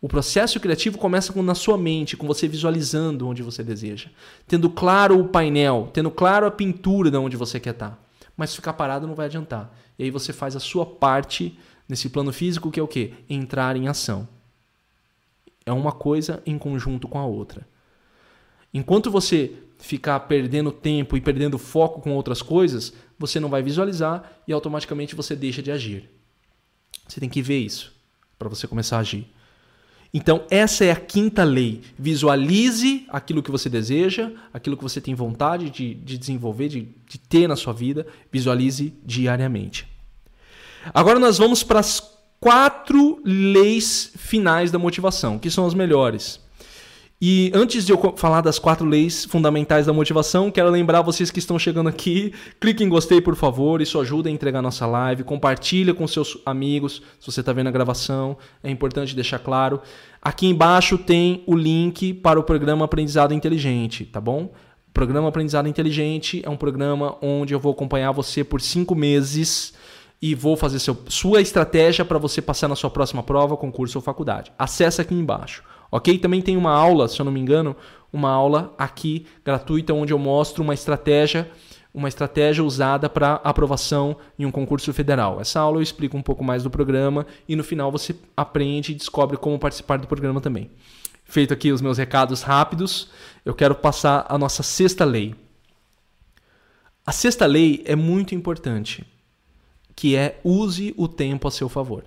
O processo criativo começa com, na sua mente, com você visualizando onde você deseja, tendo claro o painel, tendo claro a pintura de onde você quer estar. Mas ficar parado não vai adiantar. E aí você faz a sua parte nesse plano físico, que é o quê? Entrar em ação. É uma coisa em conjunto com a outra. Enquanto você ficar perdendo tempo e perdendo foco com outras coisas, você não vai visualizar e automaticamente você deixa de agir. Você tem que ver isso para você começar a agir. Então, essa é a quinta lei. Visualize aquilo que você deseja, aquilo que você tem vontade de, de desenvolver, de, de ter na sua vida. Visualize diariamente. Agora, nós vamos para as quatro leis finais da motivação, que são as melhores. E antes de eu falar das quatro leis fundamentais da motivação, quero lembrar vocês que estão chegando aqui, clique em gostei, por favor, isso ajuda a entregar nossa live, compartilha com seus amigos, se você está vendo a gravação, é importante deixar claro. Aqui embaixo tem o link para o programa Aprendizado Inteligente, tá bom? O programa Aprendizado Inteligente é um programa onde eu vou acompanhar você por cinco meses e vou fazer seu, sua estratégia para você passar na sua próxima prova, concurso ou faculdade. Acesse aqui embaixo. Ok? Também tem uma aula, se eu não me engano, uma aula aqui gratuita onde eu mostro uma estratégia, uma estratégia usada para aprovação em um concurso federal. Essa aula eu explico um pouco mais do programa e no final você aprende e descobre como participar do programa também. Feito aqui os meus recados rápidos, eu quero passar a nossa sexta lei. A sexta lei é muito importante, que é use o tempo a seu favor.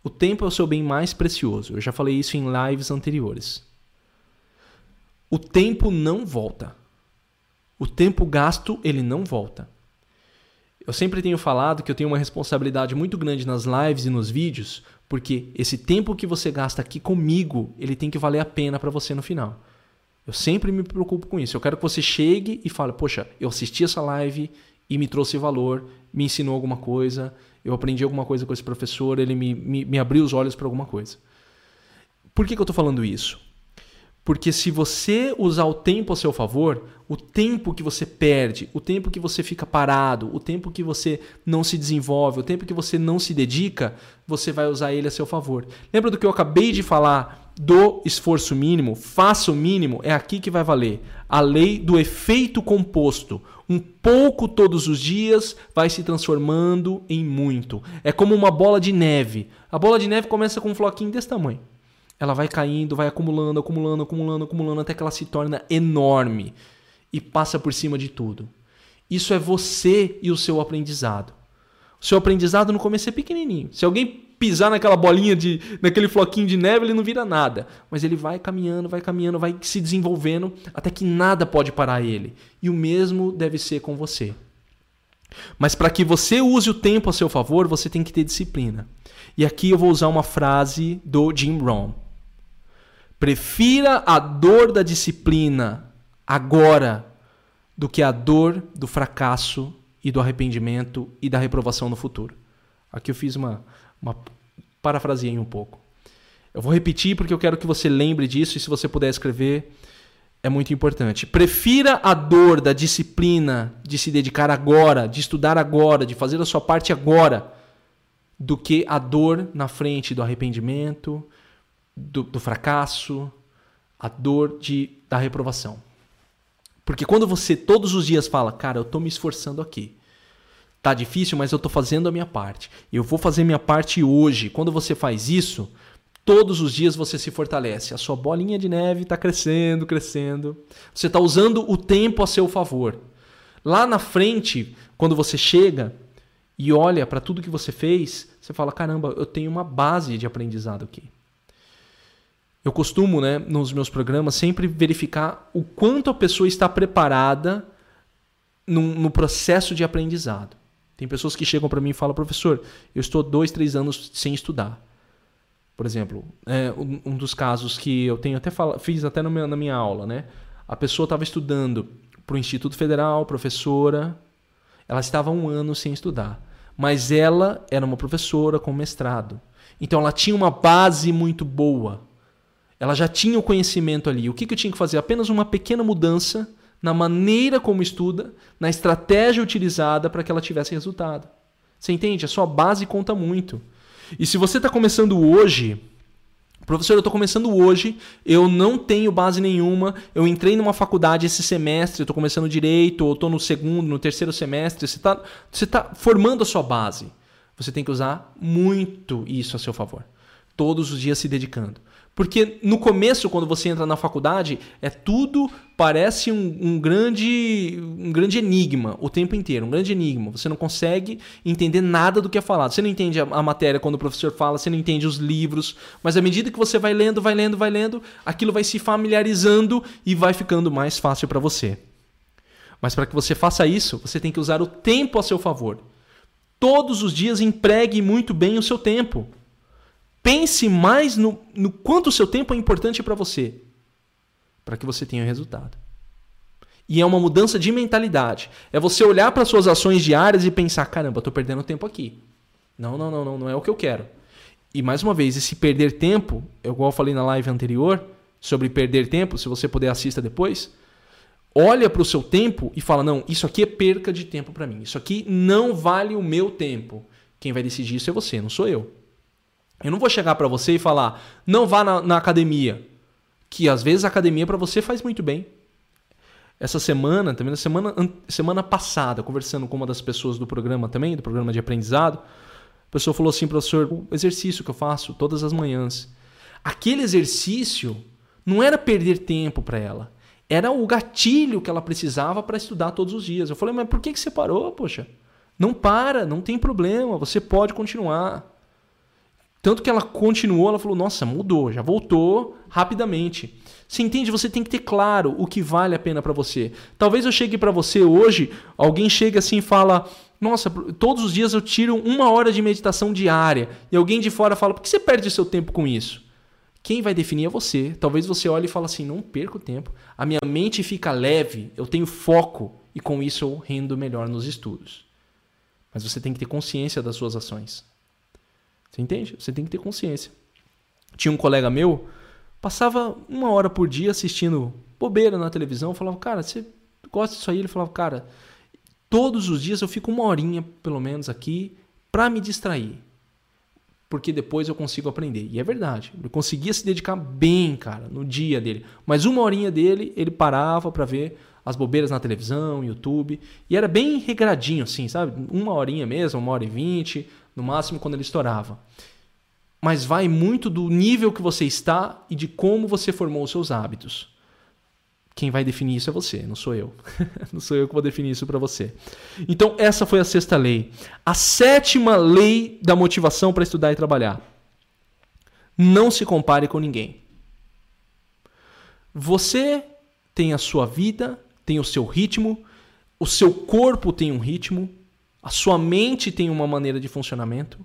O tempo é o seu bem mais precioso. Eu já falei isso em lives anteriores. O tempo não volta. O tempo gasto, ele não volta. Eu sempre tenho falado que eu tenho uma responsabilidade muito grande nas lives e nos vídeos, porque esse tempo que você gasta aqui comigo, ele tem que valer a pena para você no final. Eu sempre me preocupo com isso. Eu quero que você chegue e fale: Poxa, eu assisti essa live e me trouxe valor, me ensinou alguma coisa, eu aprendi alguma coisa com esse professor, ele me, me, me abriu os olhos para alguma coisa. Por que, que eu estou falando isso? Porque se você usar o tempo a seu favor, o tempo que você perde, o tempo que você fica parado, o tempo que você não se desenvolve, o tempo que você não se dedica, você vai usar ele a seu favor. Lembra do que eu acabei de falar do esforço mínimo? Faça o mínimo, é aqui que vai valer. A lei do efeito composto. Um pouco todos os dias vai se transformando em muito. É como uma bola de neve. A bola de neve começa com um floquinho desse tamanho. Ela vai caindo, vai acumulando, acumulando, acumulando, acumulando até que ela se torna enorme e passa por cima de tudo. Isso é você e o seu aprendizado. O seu aprendizado no começo é pequenininho. Se alguém pisar naquela bolinha de, naquele floquinho de neve, ele não vira nada. Mas ele vai caminhando, vai caminhando, vai se desenvolvendo até que nada pode parar ele. E o mesmo deve ser com você. Mas para que você use o tempo a seu favor, você tem que ter disciplina. E aqui eu vou usar uma frase do Jim Rohn. Prefira a dor da disciplina agora do que a dor do fracasso e do arrependimento e da reprovação no futuro. Aqui eu fiz uma, uma parafraseei um pouco. Eu vou repetir porque eu quero que você lembre disso e se você puder escrever, é muito importante. Prefira a dor da disciplina de se dedicar agora, de estudar agora, de fazer a sua parte agora, do que a dor na frente do arrependimento, do, do fracasso, a dor de, da reprovação. Porque quando você todos os dias fala, cara, eu estou me esforçando aqui. Tá difícil, mas eu estou fazendo a minha parte. Eu vou fazer minha parte hoje. Quando você faz isso, todos os dias você se fortalece. A sua bolinha de neve está crescendo, crescendo. Você está usando o tempo a seu favor. Lá na frente, quando você chega e olha para tudo que você fez, você fala: caramba, eu tenho uma base de aprendizado aqui. Eu costumo, né, nos meus programas, sempre verificar o quanto a pessoa está preparada no, no processo de aprendizado. Tem pessoas que chegam para mim e falam, professor, eu estou dois, três anos sem estudar. Por exemplo, é, um, um, dos casos que eu tenho até fala, fiz até meu, na minha aula, né? A pessoa estava estudando para o Instituto Federal, professora, ela estava um ano sem estudar, mas ela era uma professora com mestrado, então ela tinha uma base muito boa. Ela já tinha o conhecimento ali. O que, que eu tinha que fazer? Apenas uma pequena mudança na maneira como estuda, na estratégia utilizada para que ela tivesse resultado. Você entende? A sua base conta muito. E se você está começando hoje, professor, eu estou começando hoje, eu não tenho base nenhuma, eu entrei numa faculdade esse semestre, estou começando direito, ou estou no segundo, no terceiro semestre, você está você tá formando a sua base. Você tem que usar muito isso a seu favor. Todos os dias se dedicando. Porque no começo, quando você entra na faculdade, é tudo parece um, um, grande, um grande enigma o tempo inteiro, um grande enigma. Você não consegue entender nada do que é falado. Você não entende a, a matéria quando o professor fala, você não entende os livros, mas à medida que você vai lendo, vai lendo, vai lendo, aquilo vai se familiarizando e vai ficando mais fácil para você. Mas para que você faça isso, você tem que usar o tempo a seu favor. Todos os dias empregue muito bem o seu tempo. Pense mais no, no quanto o seu tempo é importante para você, para que você tenha resultado. E é uma mudança de mentalidade. É você olhar para suas ações diárias e pensar: caramba, estou perdendo tempo aqui. Não, não, não, não, não é o que eu quero. E mais uma vez, esse perder tempo, igual eu falei na live anterior sobre perder tempo, se você puder assista depois, olha para o seu tempo e fala: não, isso aqui é perca de tempo para mim. Isso aqui não vale o meu tempo. Quem vai decidir isso é você, não sou eu. Eu não vou chegar para você e falar, não vá na, na academia. Que às vezes a academia para você faz muito bem. Essa semana, também na semana, semana passada, conversando com uma das pessoas do programa também, do programa de aprendizado, a pessoa falou assim, professor, o exercício que eu faço todas as manhãs. Aquele exercício não era perder tempo para ela. Era o gatilho que ela precisava para estudar todos os dias. Eu falei, mas por que, que você parou, poxa? Não para, não tem problema, você pode continuar. Tanto que ela continuou, ela falou: nossa, mudou, já voltou rapidamente. Você entende? Você tem que ter claro o que vale a pena para você. Talvez eu chegue para você hoje, alguém chegue assim e fala: Nossa, todos os dias eu tiro uma hora de meditação diária. E alguém de fora fala: Por que você perde seu tempo com isso? Quem vai definir é você. Talvez você olhe e fale assim: Não perco tempo. A minha mente fica leve, eu tenho foco e com isso eu rendo melhor nos estudos. Mas você tem que ter consciência das suas ações. Você entende? Você tem que ter consciência. Tinha um colega meu, passava uma hora por dia assistindo bobeira na televisão, eu falava, cara, você gosta disso aí? Ele falava, cara, todos os dias eu fico uma horinha, pelo menos, aqui para me distrair. Porque depois eu consigo aprender. E é verdade. Ele conseguia se dedicar bem, cara, no dia dele. Mas uma horinha dele, ele parava para ver as bobeiras na televisão, YouTube. E era bem regradinho, assim, sabe? Uma horinha mesmo, uma hora e vinte no máximo quando ele estourava. Mas vai muito do nível que você está e de como você formou os seus hábitos. Quem vai definir isso é você, não sou eu. não sou eu que vou definir isso para você. Então, essa foi a sexta lei. A sétima lei da motivação para estudar e trabalhar. Não se compare com ninguém. Você tem a sua vida, tem o seu ritmo, o seu corpo tem um ritmo, a sua mente tem uma maneira de funcionamento.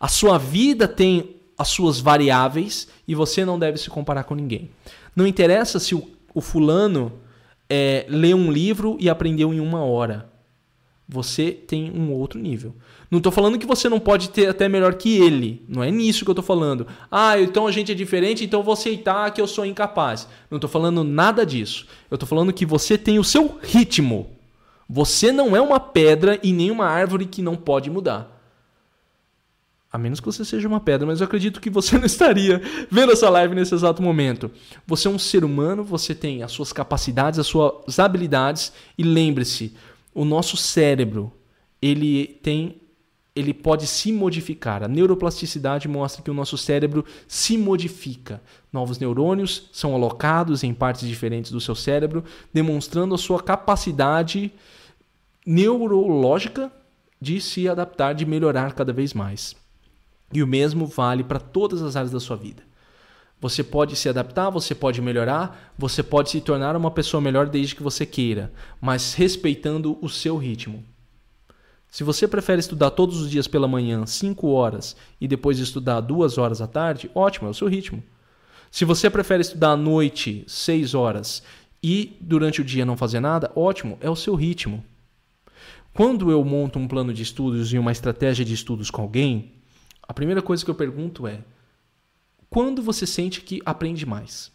A sua vida tem as suas variáveis e você não deve se comparar com ninguém. Não interessa se o, o fulano é, lê um livro e aprendeu em uma hora. você tem um outro nível. Não estou falando que você não pode ter até melhor que ele. Não é nisso que eu estou falando. Ah, então a gente é diferente, então vou aceitar que eu sou incapaz. Não estou falando nada disso. Eu estou falando que você tem o seu ritmo. Você não é uma pedra e nem uma árvore que não pode mudar. A menos que você seja uma pedra, mas eu acredito que você não estaria vendo essa live nesse exato momento. Você é um ser humano, você tem as suas capacidades, as suas habilidades e lembre-se, o nosso cérebro, ele tem ele pode se modificar. A neuroplasticidade mostra que o nosso cérebro se modifica. Novos neurônios são alocados em partes diferentes do seu cérebro, demonstrando a sua capacidade neurológica de se adaptar, de melhorar cada vez mais. E o mesmo vale para todas as áreas da sua vida. Você pode se adaptar, você pode melhorar, você pode se tornar uma pessoa melhor desde que você queira, mas respeitando o seu ritmo. Se você prefere estudar todos os dias pela manhã 5 horas e depois estudar 2 horas à tarde, ótimo, é o seu ritmo. Se você prefere estudar à noite 6 horas e durante o dia não fazer nada, ótimo, é o seu ritmo. Quando eu monto um plano de estudos e uma estratégia de estudos com alguém, a primeira coisa que eu pergunto é: quando você sente que aprende mais?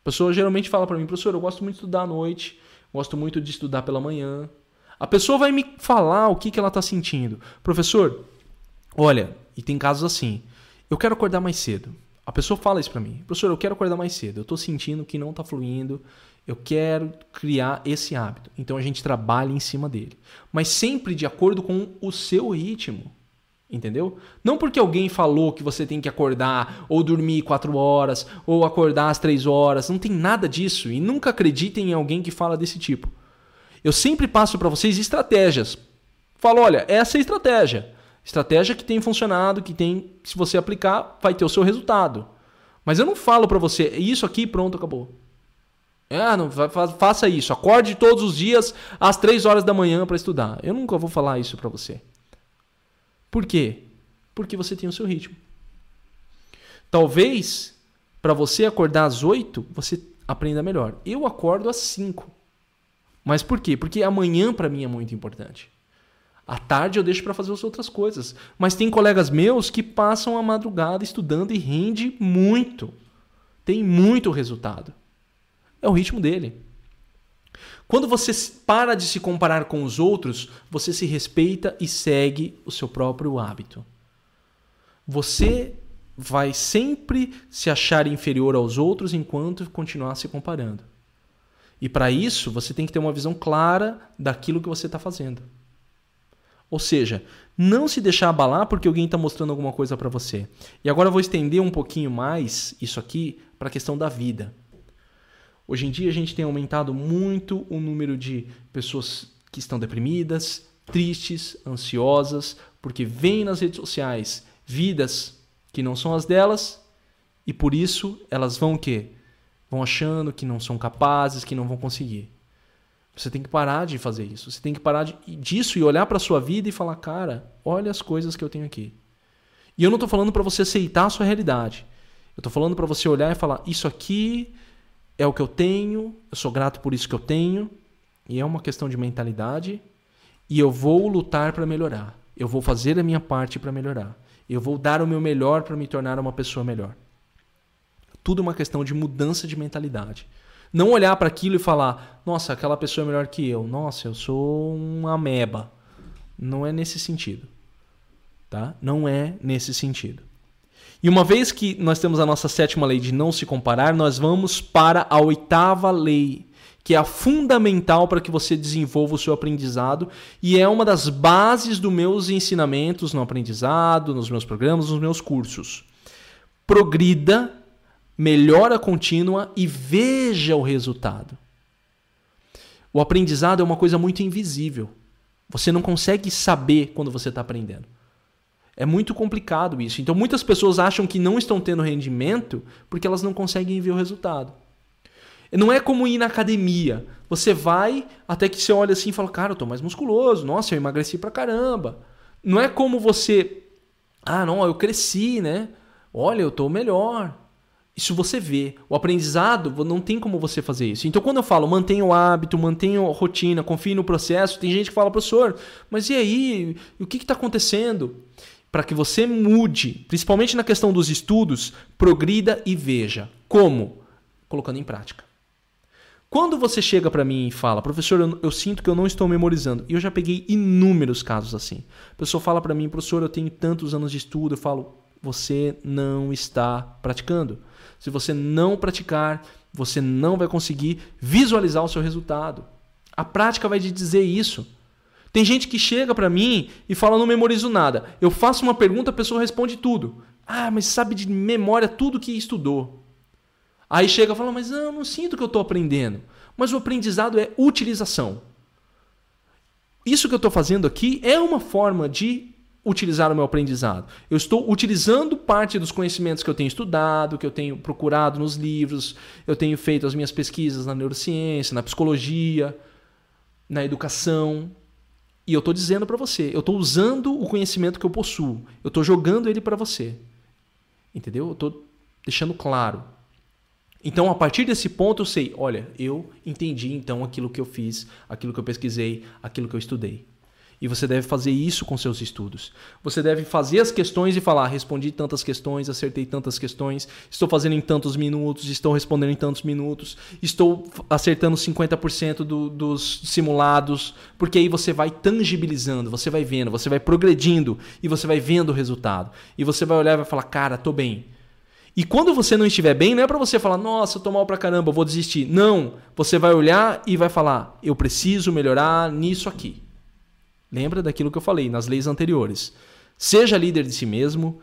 A pessoa geralmente fala para mim, professor, eu gosto muito de estudar à noite, gosto muito de estudar pela manhã. A pessoa vai me falar o que, que ela está sentindo. Professor, olha, e tem casos assim, eu quero acordar mais cedo. A pessoa fala isso para mim, professor, eu quero acordar mais cedo, eu estou sentindo que não está fluindo, eu quero criar esse hábito. Então a gente trabalha em cima dele. Mas sempre de acordo com o seu ritmo. Entendeu? Não porque alguém falou que você tem que acordar ou dormir quatro horas ou acordar às três horas. Não tem nada disso. E nunca acreditem em alguém que fala desse tipo. Eu sempre passo para vocês estratégias. Falo, olha, essa é a estratégia. Estratégia que tem funcionado, que tem, se você aplicar, vai ter o seu resultado. Mas eu não falo para você, isso aqui, pronto, acabou. Ah, não, faça isso. Acorde todos os dias às três horas da manhã para estudar. Eu nunca vou falar isso para você. Por quê? Porque você tem o seu ritmo. Talvez para você acordar às 8, você aprenda melhor. Eu acordo às 5. Mas por quê? Porque amanhã para mim é muito importante. À tarde eu deixo para fazer as outras coisas. Mas tem colegas meus que passam a madrugada estudando e rende muito. Tem muito resultado. É o ritmo dele. Quando você para de se comparar com os outros, você se respeita e segue o seu próprio hábito. Você vai sempre se achar inferior aos outros enquanto continuar se comparando. E para isso, você tem que ter uma visão clara daquilo que você está fazendo. Ou seja, não se deixar abalar porque alguém está mostrando alguma coisa para você. E agora eu vou estender um pouquinho mais isso aqui para a questão da vida. Hoje em dia a gente tem aumentado muito o número de pessoas que estão deprimidas, tristes, ansiosas, porque veem nas redes sociais vidas que não são as delas e por isso elas vão o quê? Vão achando que não são capazes, que não vão conseguir. Você tem que parar de fazer isso. Você tem que parar de, disso e olhar para a sua vida e falar, cara, olha as coisas que eu tenho aqui. E eu não estou falando para você aceitar a sua realidade. Eu estou falando para você olhar e falar, isso aqui é o que eu tenho, eu sou grato por isso que eu tenho, e é uma questão de mentalidade, e eu vou lutar para melhorar. Eu vou fazer a minha parte para melhorar. Eu vou dar o meu melhor para me tornar uma pessoa melhor. Tudo é uma questão de mudança de mentalidade. Não olhar para aquilo e falar: "Nossa, aquela pessoa é melhor que eu. Nossa, eu sou uma ameba". Não é nesse sentido. Tá? Não é nesse sentido. E uma vez que nós temos a nossa sétima lei de não se comparar, nós vamos para a oitava lei, que é a fundamental para que você desenvolva o seu aprendizado e é uma das bases dos meus ensinamentos no aprendizado, nos meus programas, nos meus cursos. Progrida, melhora contínua e veja o resultado. O aprendizado é uma coisa muito invisível. Você não consegue saber quando você está aprendendo. É muito complicado isso. Então muitas pessoas acham que não estão tendo rendimento porque elas não conseguem ver o resultado. Não é como ir na academia. Você vai até que você olha assim e fala: Cara, eu tô mais musculoso. Nossa, eu emagreci pra caramba. Não é como você. Ah, não, eu cresci, né? Olha, eu tô melhor. Isso você vê. O aprendizado não tem como você fazer isso. Então, quando eu falo mantenha o hábito, mantenha a rotina, confie no processo, tem gente que fala, professor, mas e aí? O que está acontecendo? Para que você mude, principalmente na questão dos estudos, progrida e veja. Como? Colocando em prática. Quando você chega para mim e fala, professor, eu, eu, sinto que eu não estou memorizando, e eu já peguei inúmeros casos assim. A pessoa fala para mim, professor, eu tenho tantos anos de estudo, eu falo, você não está praticando. Se você não praticar, você não vai conseguir visualizar o seu resultado. A prática vai te dizer isso. Tem gente que chega para mim e fala não memorizo nada. Eu faço uma pergunta, a pessoa responde tudo. Ah, mas sabe de memória tudo que estudou. Aí chega e fala, mas não, não sinto que eu estou aprendendo. Mas o aprendizado é utilização. Isso que eu estou fazendo aqui é uma forma de utilizar o meu aprendizado. Eu estou utilizando parte dos conhecimentos que eu tenho estudado, que eu tenho procurado nos livros, eu tenho feito as minhas pesquisas na neurociência, na psicologia, na educação. E eu estou dizendo para você, eu estou usando o conhecimento que eu possuo, eu estou jogando ele para você. Entendeu? Eu estou deixando claro. Então, a partir desse ponto, eu sei, olha, eu entendi então aquilo que eu fiz, aquilo que eu pesquisei, aquilo que eu estudei. E você deve fazer isso com seus estudos. Você deve fazer as questões e falar: respondi tantas questões, acertei tantas questões, estou fazendo em tantos minutos, estou respondendo em tantos minutos, estou acertando 50% do, dos simulados, porque aí você vai tangibilizando, você vai vendo, você vai progredindo e você vai vendo o resultado. E você vai olhar e vai falar: cara, tô bem. E quando você não estiver bem, não é para você falar, nossa, eu tô mal pra caramba, vou desistir. Não. Você vai olhar e vai falar, eu preciso melhorar nisso aqui. Lembra daquilo que eu falei nas leis anteriores. Seja líder de si mesmo,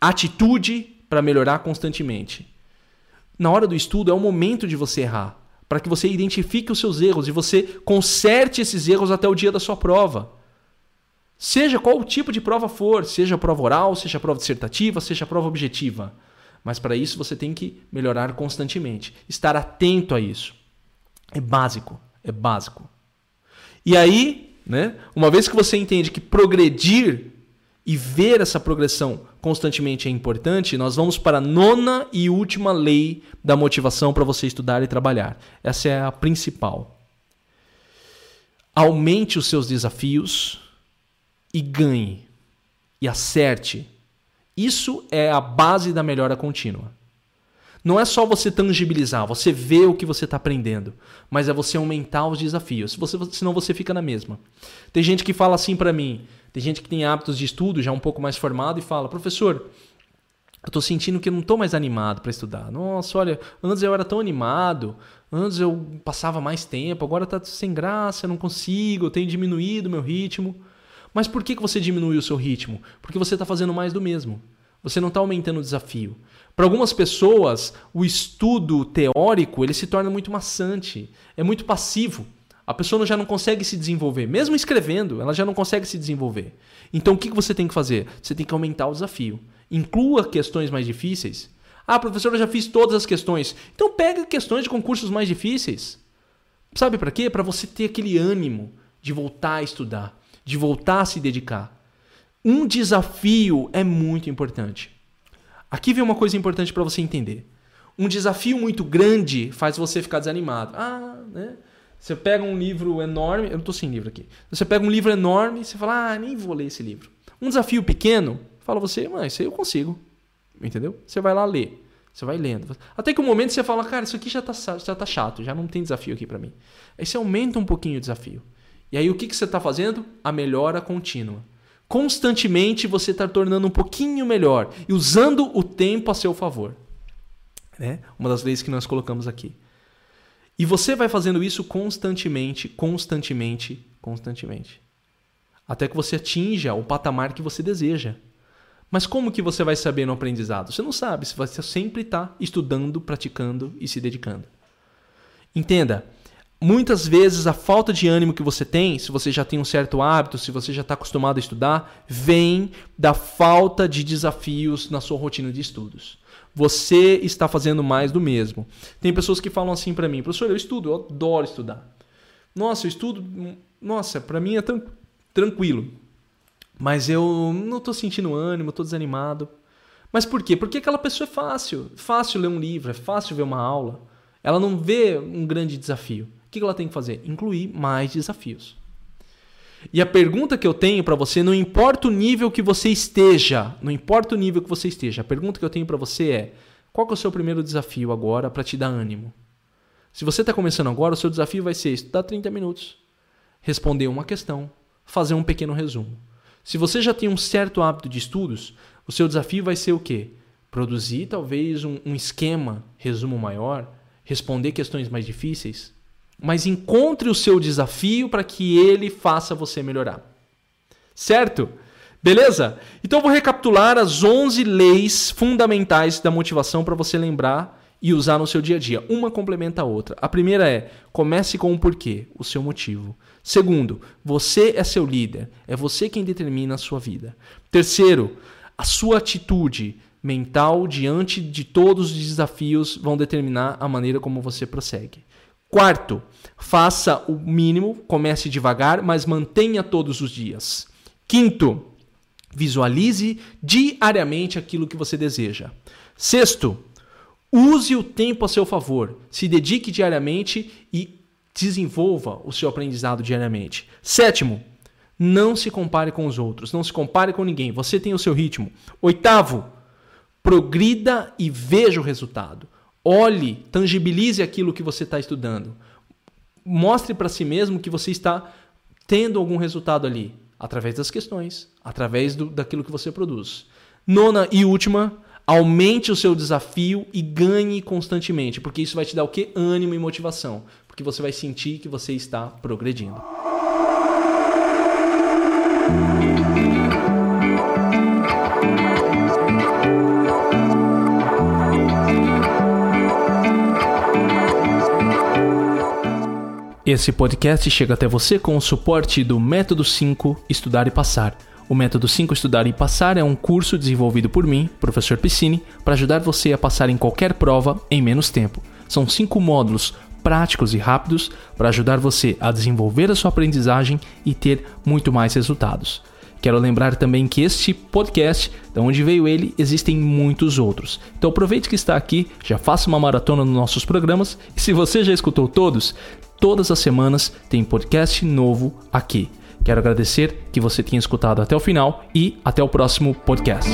atitude para melhorar constantemente. Na hora do estudo é o momento de você errar, para que você identifique os seus erros e você conserte esses erros até o dia da sua prova. Seja qual o tipo de prova for, seja prova oral, seja prova dissertativa, seja prova objetiva. Mas para isso você tem que melhorar constantemente, estar atento a isso. É básico, é básico. E aí, né? Uma vez que você entende que progredir e ver essa progressão constantemente é importante, nós vamos para a nona e última lei da motivação para você estudar e trabalhar. Essa é a principal. Aumente os seus desafios e ganhe e acerte. Isso é a base da melhora contínua. Não é só você tangibilizar, você vê o que você está aprendendo, mas é você aumentar os desafios. Você, senão você fica na mesma. Tem gente que fala assim para mim, tem gente que tem hábitos de estudo já um pouco mais formado e fala, professor, eu estou sentindo que eu não estou mais animado para estudar. Nossa, olha, antes eu era tão animado, antes eu passava mais tempo, agora está sem graça, eu não consigo, eu tenho diminuído meu ritmo. Mas por que, que você diminuiu o seu ritmo? Porque você está fazendo mais do mesmo. Você não está aumentando o desafio. Para algumas pessoas, o estudo teórico ele se torna muito maçante, é muito passivo. A pessoa já não consegue se desenvolver, mesmo escrevendo, ela já não consegue se desenvolver. Então o que você tem que fazer? Você tem que aumentar o desafio. Inclua questões mais difíceis. Ah, professor, eu já fiz todas as questões. Então pega questões de concursos mais difíceis. Sabe para quê? Para você ter aquele ânimo de voltar a estudar, de voltar a se dedicar. Um desafio é muito importante. Aqui vem uma coisa importante para você entender. Um desafio muito grande faz você ficar desanimado. Ah, né? Você pega um livro enorme, eu não estou sem livro aqui. Você pega um livro enorme e você fala, ah, nem vou ler esse livro. Um desafio pequeno, fala você, mas isso aí eu consigo. Entendeu? Você vai lá ler. Você vai lendo. Até que um momento você fala, cara, isso aqui já está já tá chato, já não tem desafio aqui para mim. Aí você aumenta um pouquinho o desafio. E aí o que, que você está fazendo? A melhora contínua constantemente você está tornando um pouquinho melhor e usando o tempo a seu favor. É uma das leis que nós colocamos aqui. E você vai fazendo isso constantemente, constantemente, constantemente. Até que você atinja o patamar que você deseja. Mas como que você vai saber no aprendizado? Você não sabe, você sempre está estudando, praticando e se dedicando. Entenda, Muitas vezes a falta de ânimo que você tem, se você já tem um certo hábito, se você já está acostumado a estudar, vem da falta de desafios na sua rotina de estudos. Você está fazendo mais do mesmo. Tem pessoas que falam assim para mim, professor, eu estudo, eu adoro estudar. Nossa, eu estudo, nossa, para mim é tran tranquilo. Mas eu não estou sentindo ânimo, estou desanimado. Mas por quê? Porque aquela pessoa é fácil. Fácil ler um livro, é fácil ver uma aula. Ela não vê um grande desafio. Que ela tem que fazer? Incluir mais desafios. E a pergunta que eu tenho para você, não importa o nível que você esteja, não importa o nível que você esteja, a pergunta que eu tenho para você é: qual é o seu primeiro desafio agora para te dar ânimo? Se você está começando agora, o seu desafio vai ser estudar 30 minutos, responder uma questão, fazer um pequeno resumo. Se você já tem um certo hábito de estudos, o seu desafio vai ser o quê? Produzir talvez um, um esquema, resumo maior, responder questões mais difíceis, mas encontre o seu desafio para que ele faça você melhorar. Certo? Beleza? Então eu vou recapitular as 11 leis fundamentais da motivação para você lembrar e usar no seu dia a dia. Uma complementa a outra. A primeira é: comece com o porquê, o seu motivo. Segundo, você é seu líder, é você quem determina a sua vida. Terceiro, a sua atitude mental diante de todos os desafios vão determinar a maneira como você prossegue. Quarto, faça o mínimo, comece devagar, mas mantenha todos os dias. Quinto, visualize diariamente aquilo que você deseja. Sexto, use o tempo a seu favor. Se dedique diariamente e desenvolva o seu aprendizado diariamente. Sétimo, não se compare com os outros, não se compare com ninguém. Você tem o seu ritmo. Oitavo, progrida e veja o resultado. Olhe, tangibilize aquilo que você está estudando. Mostre para si mesmo que você está tendo algum resultado ali, através das questões, através do, daquilo que você produz. Nona e última, aumente o seu desafio e ganhe constantemente, porque isso vai te dar o que? Ânimo e motivação, porque você vai sentir que você está progredindo. Esse podcast chega até você com o suporte do Método 5 Estudar e Passar. O Método 5 Estudar e Passar é um curso desenvolvido por mim, professor Piscine, para ajudar você a passar em qualquer prova em menos tempo. São cinco módulos práticos e rápidos para ajudar você a desenvolver a sua aprendizagem e ter muito mais resultados. Quero lembrar também que este podcast, de onde veio ele, existem muitos outros. Então aproveite que está aqui, já faça uma maratona nos nossos programas e se você já escutou todos, todas as semanas tem podcast novo aqui. Quero agradecer que você tenha escutado até o final e até o próximo podcast.